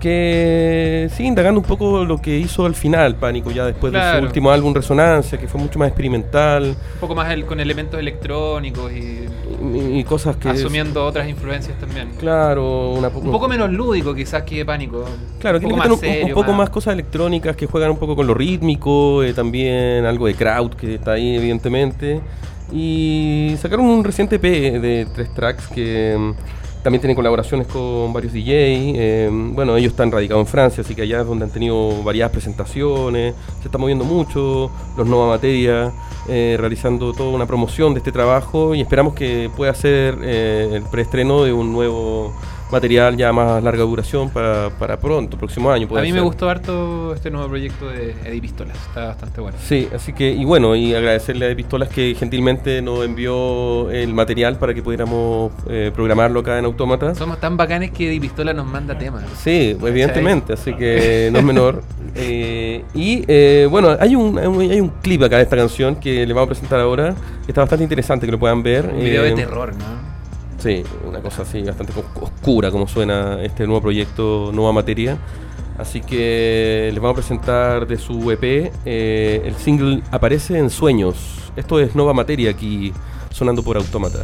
que sigue indagando un poco lo que hizo al final Pánico, ya después de Claro. su último álbum Resonancia, que fue mucho más experimental Un poco más el- con elementos electrónicos y y, y cosas que... asumiendo otras influencias también. Claro, una Un poco menos lúdico quizás que Pánico. Claro, un que poco más un, un serio, poco más cosas electrónicas que juegan un poco con lo rítmico, eh, también algo de crowd que está ahí evidentemente. Y sacaron un reciente EP de tres tracks que también tienen colaboraciones con varios DJ. eh, bueno, ellos están radicados en Francia, así que allá es donde han tenido variadas presentaciones, se está moviendo mucho, los Nova Materia, eh, realizando toda una promoción de este trabajo y esperamos que pueda ser eh, el preestreno de un nuevo material ya más larga duración para, para pronto, próximo año. A mí me gustó harto este nuevo proyecto de Eddie Pistolas. Está bastante bueno. Sí, así que, y bueno, y agradecerle a De Pistolas que gentilmente nos envió el material para que pudiéramos eh, programarlo acá en Autómata. Somos tan bacanes que Eddie Pistola nos manda temas. Sí, evidentemente, así que no es menor. [laughs] Eh, y eh, bueno, hay un, hay un- clip acá de esta canción que le vamos a presentar ahora, que está bastante interesante que lo puedan ver. Un video de Eh, terror, ¿no? Sí, una cosa así bastante os- oscura como suena este nuevo proyecto, Nueva Materia. Así que les vamos a presentar de su EP eh, el single Aparece en Sueños. Esto es Nueva Materia aquí sonando por Autómata.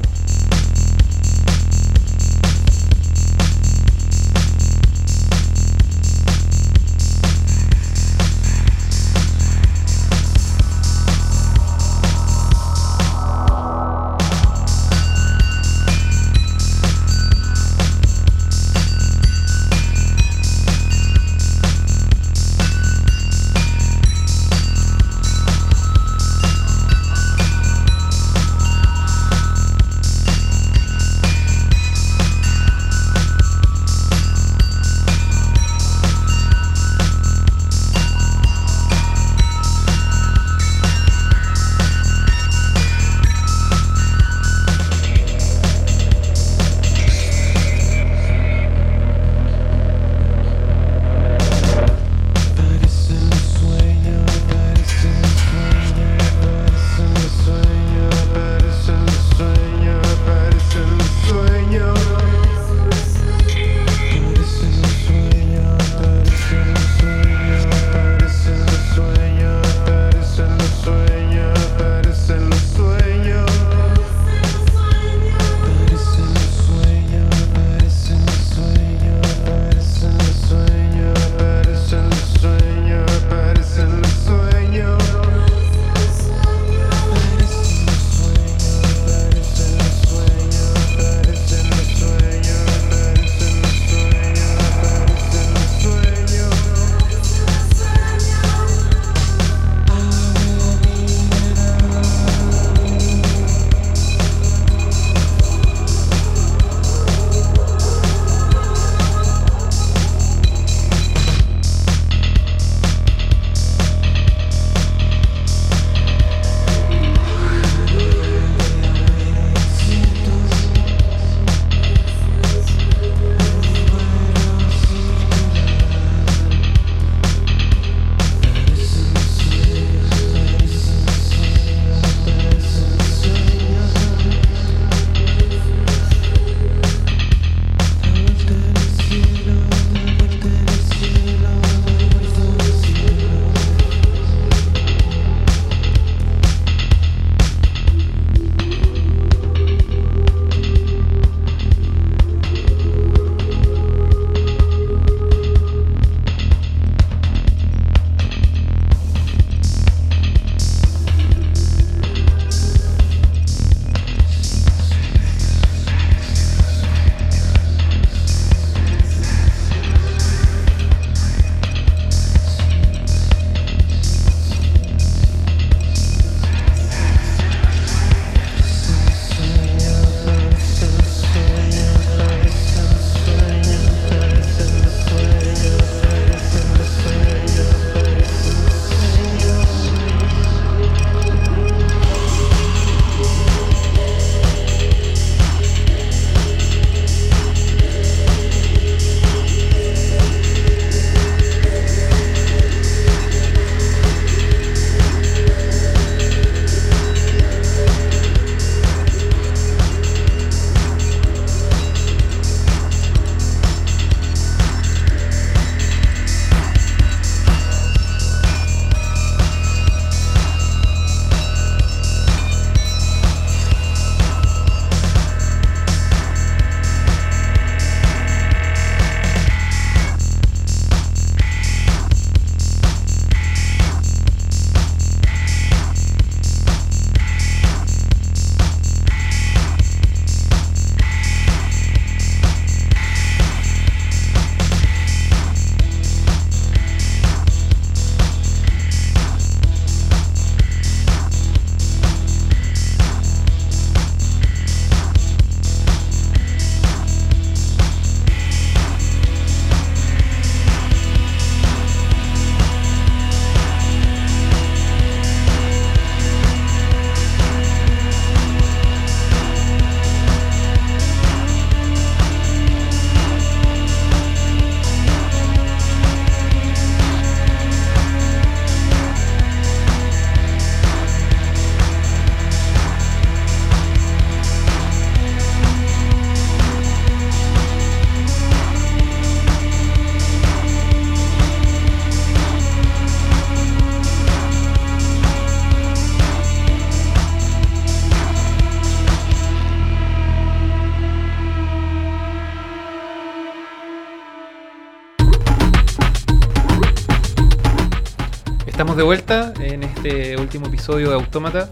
Vuelta en este último episodio de Autómata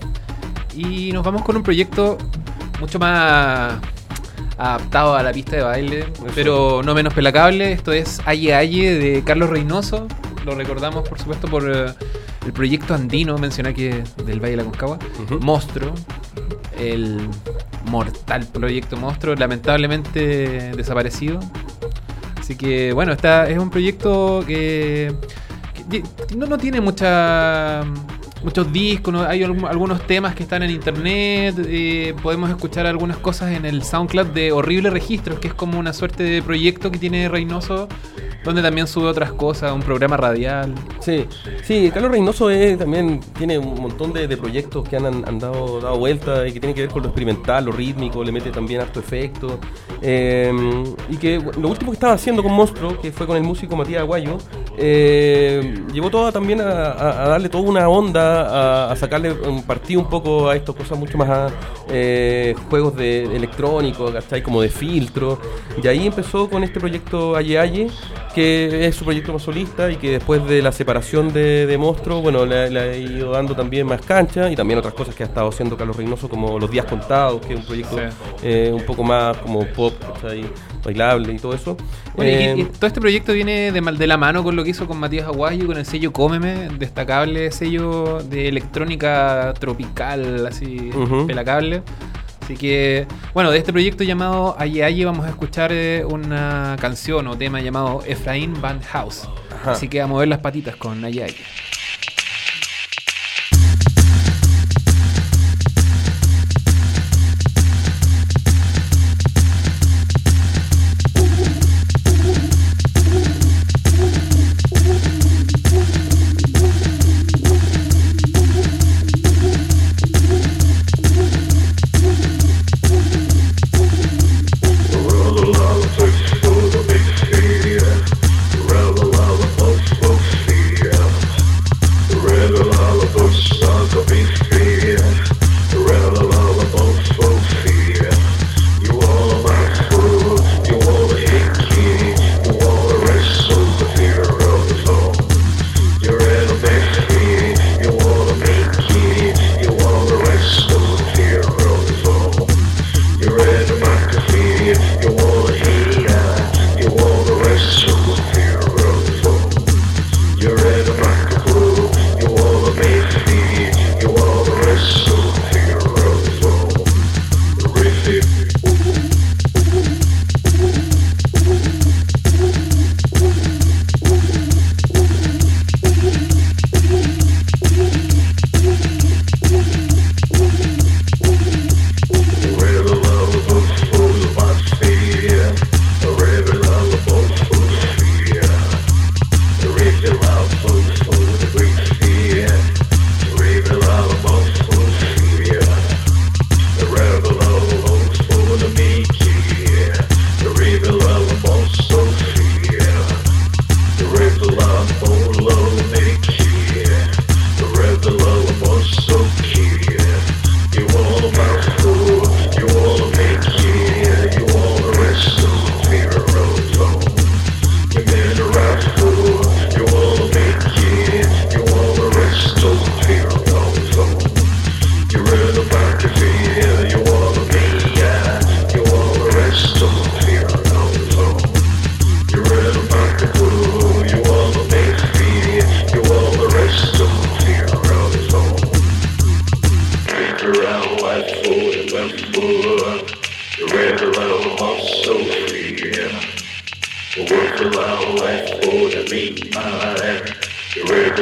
y nos vamos con un proyecto mucho más adaptado a la pista de baile, pero no menos pelacable. Esto es Aye Aye de Carlos Reynoso. Lo recordamos, por supuesto, por eh, el proyecto andino, mencioné que del Valle de la Concagua. Monstruo, el mortal proyecto Monstruo, lamentablemente desaparecido. Así que bueno, está, es un proyecto que no, no tiene mucha muchos discos, hay algunos temas que están en internet, eh, podemos escuchar algunas cosas en el SoundCloud de Horrible Registros, que es como una suerte de proyecto que tiene Reynoso, donde también sube otras cosas, un programa radial. Sí, sí, Carlos Reynoso es- también tiene un montón de, proyectos que han, han dado, dado vuelta y que tienen que ver con lo experimental, lo rítmico, le mete también harto efecto. Eh, y que lo último que estaba haciendo con Monstruo, que fue con el músico Matías Aguayo, eh, llevó toda también a darle toda una onda, a, a sacarle un partido un poco a estas cosas mucho más a, eh, juegos de, de electrónico, ¿cachai? Como de filtro. Y ahí empezó con este proyecto Aye Aye, que es su proyecto más solista y que después de la separación de, de Monstruo, bueno, le, le ha ido dando también más cancha y también otras cosas que ha estado haciendo Carlos Reynoso, como Los Días Contados, que es un proyecto Sí. eh, un poco más como pop, ¿cachai? Bailable y todo eso. Bueno, y- Eh, y, todo este proyecto viene de, de la mano con lo que hizo con Matías Aguayo, con el sello Cómeme, destacable sello de electrónica tropical, así, Ujú. pelacable. Así que, bueno, de este proyecto llamado Aye Aye vamos a escuchar eh, una canción o tema llamado Efraín Van House. Ajá. Así que a mover las patitas con Aye Aye.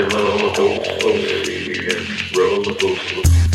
a roller coaster, roller coaster, roller coaster.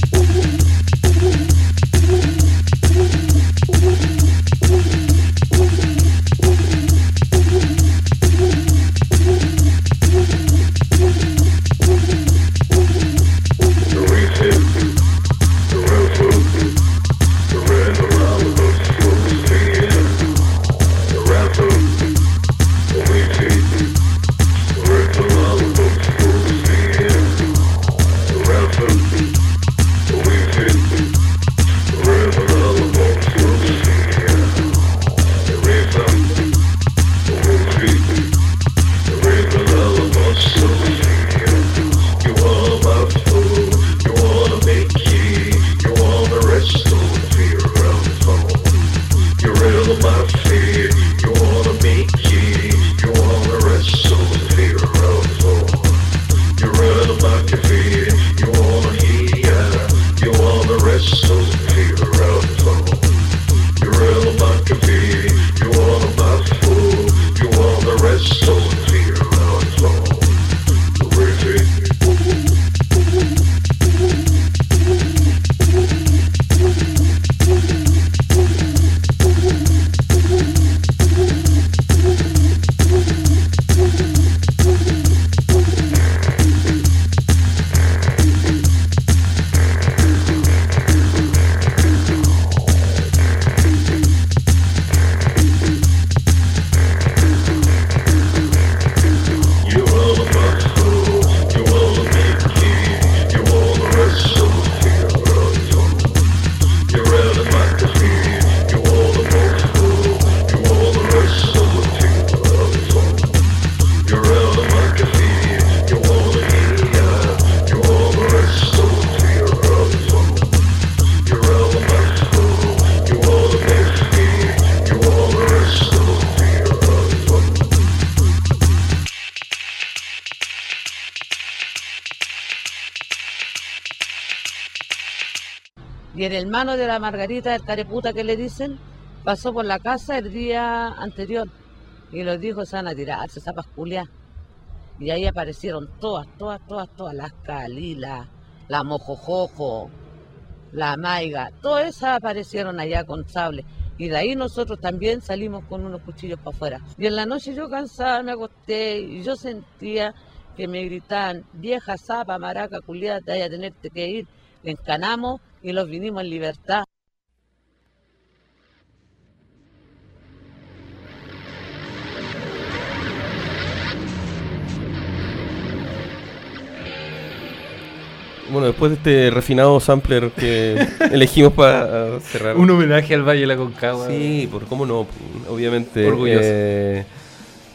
Margarita, el careputa que le dicen, pasó por la casa el día anterior y los dijo, se van a tirarse, esa pasculia. Y ahí aparecieron todas, todas, todas, todas, las calilas, la mojojojo, la maiga, todas esas aparecieron allá con sable. Y de ahí nosotros también salimos con unos cuchillos para afuera. Y en la noche yo cansada me acosté y yo sentía que me gritaban, vieja zapa, maraca, culiada, te vaya a tenerte que ir. Encanamos y los vinimos en libertad. Después de este refinado sampler que [laughs] elegimos para cerrar. Un homenaje al Valle de la Concagua. Sí, por cómo no, obviamente. Orgulloso. eh,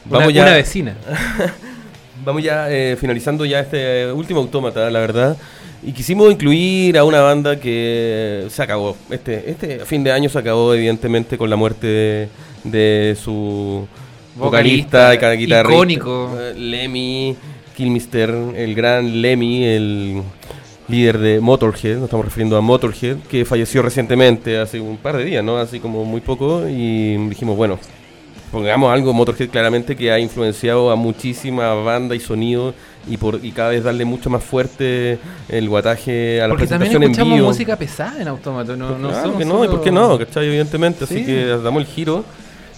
Una- una vecina. [laughs] vamos ya eh, finalizando ya este último autómata, la verdad. Y quisimos incluir a una banda que se acabó. Este, este fin de año se acabó, evidentemente, con la muerte de, de su vocalista, Vocalista, y guitarrista. icónico. eh, Lemmy Kilmister, el gran Lemmy, el líder de Motorhead, nos estamos refiriendo a Motorhead, que falleció recientemente, hace un par de días, ¿no? Así como muy poco, y dijimos, bueno, pongamos algo Motorhead claramente que ha influenciado a muchísima banda y sonido y por y cada vez darle mucho más fuerte el guataje a la Porque también presentación en escuchamos vivo. música pesada en Autómato. No, no Claro que no, y solo- por qué no, ¿cachai? Evidentemente, así Sí. que damos el giro.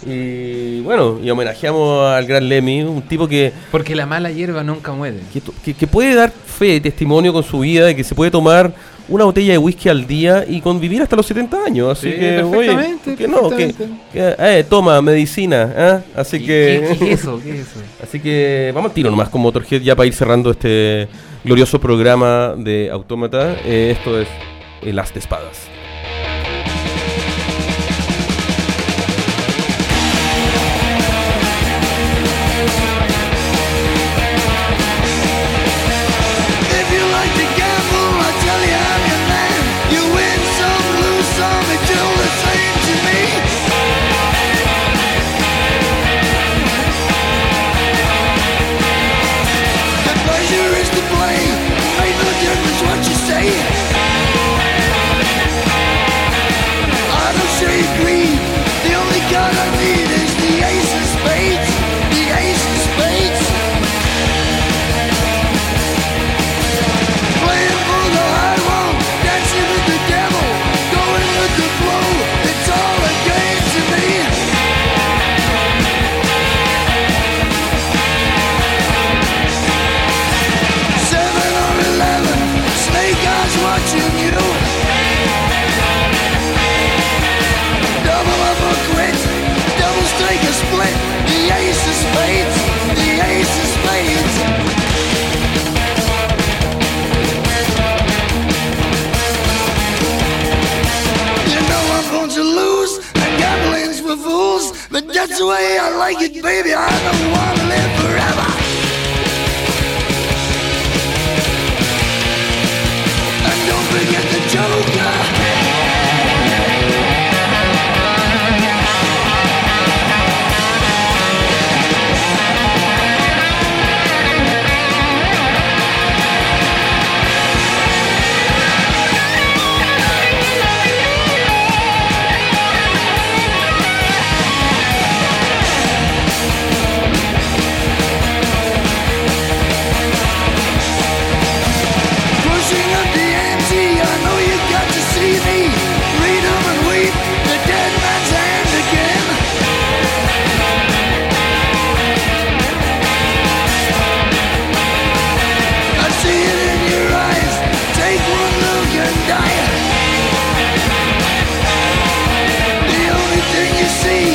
Y bueno, y homenajeamos al gran Lemmy, un tipo que, Porque la mala hierba nunca muere. que, to- que- que puede dar fe, testimonio con su vida de que se puede tomar una botella de whisky al día y convivir hasta los 70 años. Así Sí, que, oye, que no, que, eh, toma medicina, ¿ah? Así ¿Qué- que. qué- qué es eso? ¿Qué es eso? [laughs] Así que vamos al tiro nomás con Motorhead ya para ir cerrando este glorioso programa de Autómata. Eh, esto es El As de Espadas. Strike or split. The ace is spades, the ace of spades. You know I'm going to lose, and gambling's for fools. But that's the way I like it, baby. I don't want to live forever. see.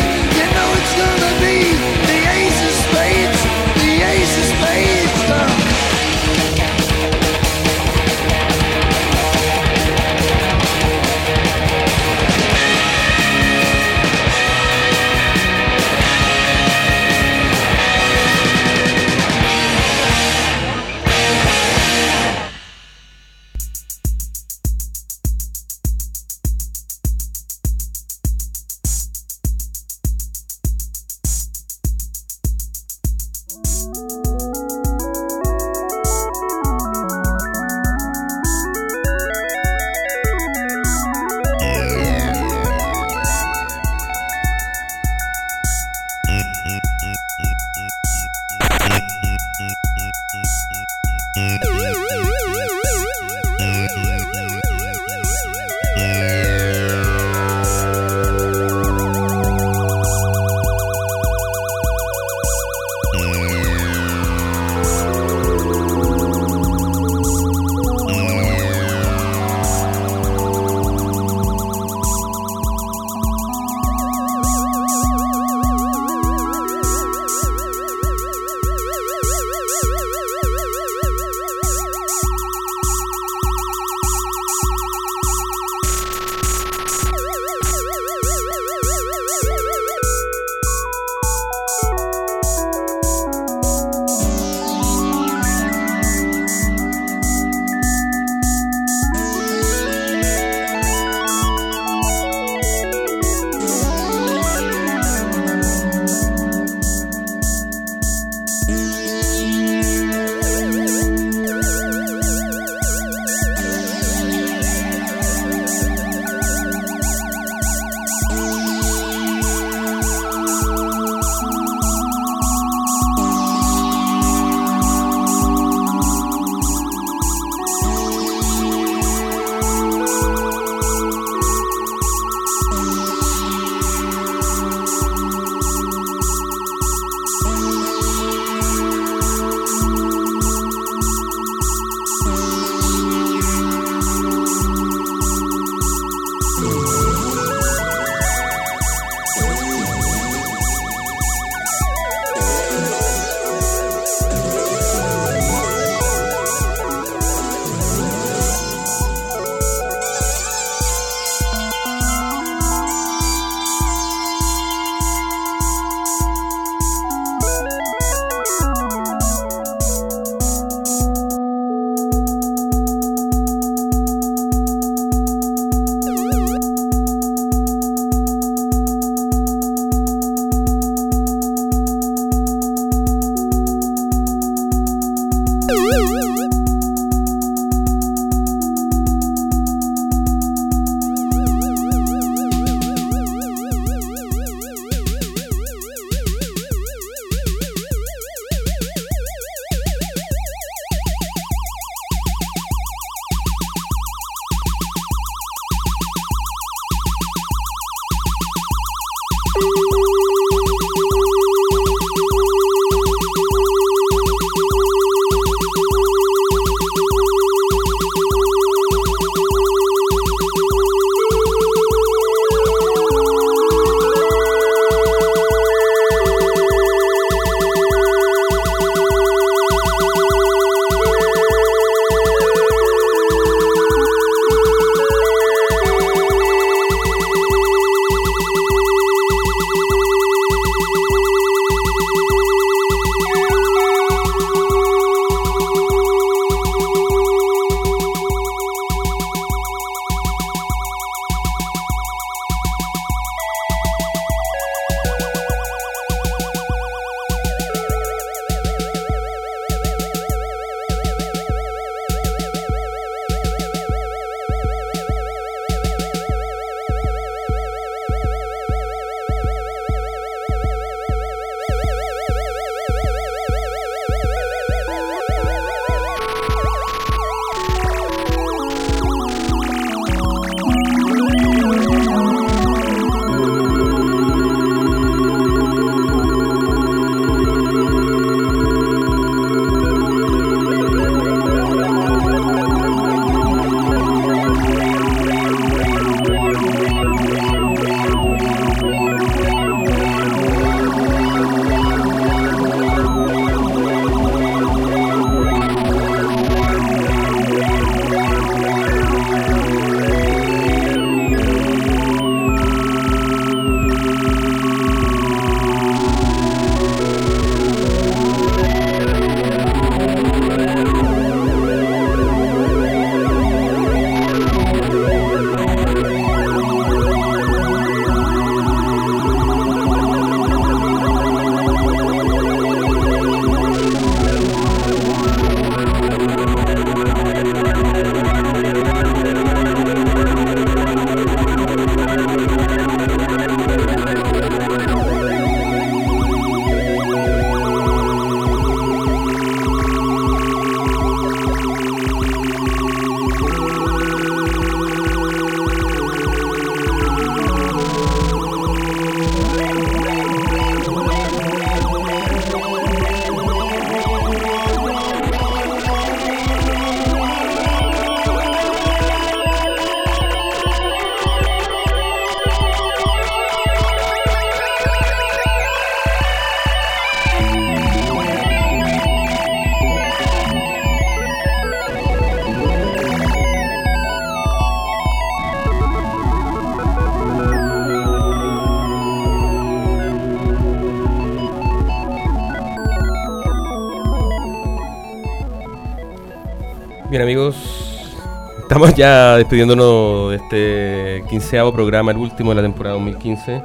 Estamos ya despidiéndonos de este quinceavo programa, el último de la temporada 2015,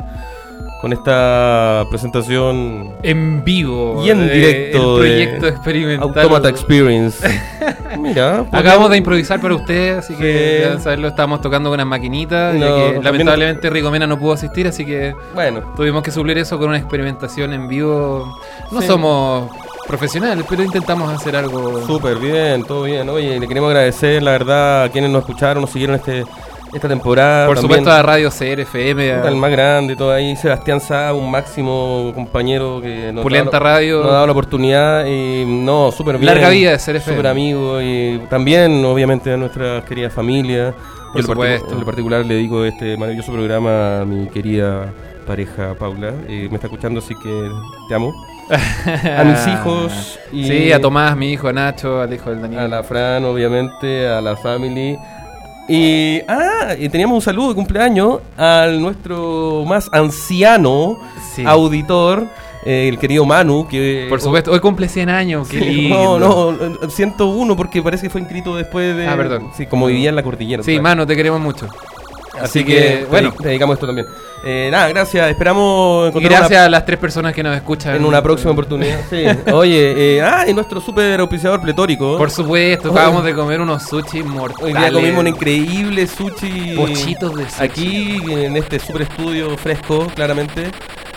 con esta presentación En vivo. y en de- directo el de proyecto experimental. Automata Experience. [laughs] Mira, Acabamos de improvisar para ustedes, así que Sí. ya saberlo, estábamos tocando con unas maquinitas. No, que lamentablemente Rico Mena no pudo asistir, así que Bueno. tuvimos que suplir eso con una experimentación en vivo. No Sí. somos profesionales, pero intentamos hacer algo. Súper bien, todo bien. Oye, le queremos agradecer, la verdad, a quienes nos escucharon, nos siguieron este esta temporada. Por También supuesto a Radio CRFM, a- al más grande, todo ahí, Sebastián Sá, un máximo compañero que nos Pulenta ha dado- Radio. nos ha dado la oportunidad y no, súper bien. Larga vida de CRFM. Súper amigo y también, obviamente, a nuestra querida familia. Por Yo supuesto. En lo particular le dedico este maravilloso programa a mi querida pareja Paula. eh, me está escuchando, así que te amo. [laughs] a mis hijos. Y Sí, a Tomás, mi hijo, a Nacho, al hijo del Daniel. A la Fran, obviamente, a la family. Y, ah, y teníamos un saludo de cumpleaños al nuestro más anciano Sí. auditor, eh, el querido Manu, que... Por supuesto, hoy cumple 100 años. Qué Sí, lindo. no, no, 101 porque parece que fue inscrito después de... Ah, perdón. Sí, como vivía en la cordillera. Sí, mano, te queremos mucho. Así, Así que, que, bueno. dedicamos esto también. Eh, nada, gracias. Esperamos Y encontrar gracias una- a las tres personas que nos escuchan. en una próxima oportunidad. Sí. [laughs] Oye, eh, ah, y nuestro super auspiciador pletórico. Por supuesto, Oye. acabamos de comer unos sushi mortales. Hoy día comimos un increíble sushi. Pochitos de sushi. Aquí, en este super estudio fresco, claramente.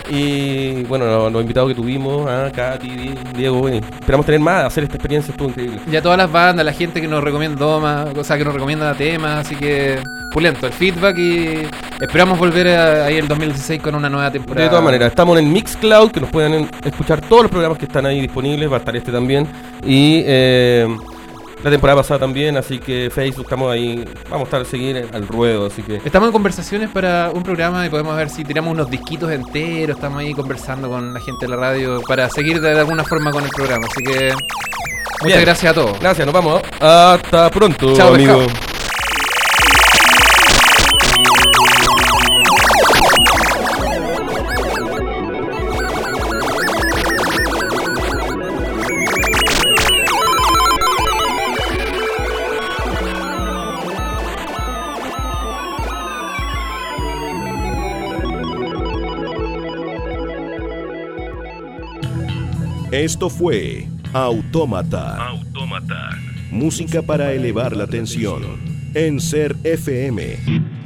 Y bueno, los, los invitados que tuvimos, ah, Katy, Di- Diego, eh, esperamos tener más, hacer esta experiencia estuvo increíble. Y a todas las bandas, la gente que nos recomienda Doma, o sea, que nos recomienda temas, así que pulento el feedback y esperamos volver a- ahí el 2016 con una nueva temporada. De todas maneras, estamos en Mixcloud, que nos pueden en- escuchar todos los programas que están ahí disponibles, va a estar este también. Y eh, la temporada pasada también, así que Facebook, estamos ahí, vamos a estar a seguir al ruedo, así que... Estamos en conversaciones para un programa y podemos ver si tiramos unos disquitos enteros. Estamos ahí conversando con la gente de la radio para seguir de alguna forma con el programa. Así que muchas Bien. gracias a todos. Gracias, nos vamos. Hasta pronto, Chao, amigo. pescado. Esto fue Autómata. Música para elevar la tensión. En Ser FM.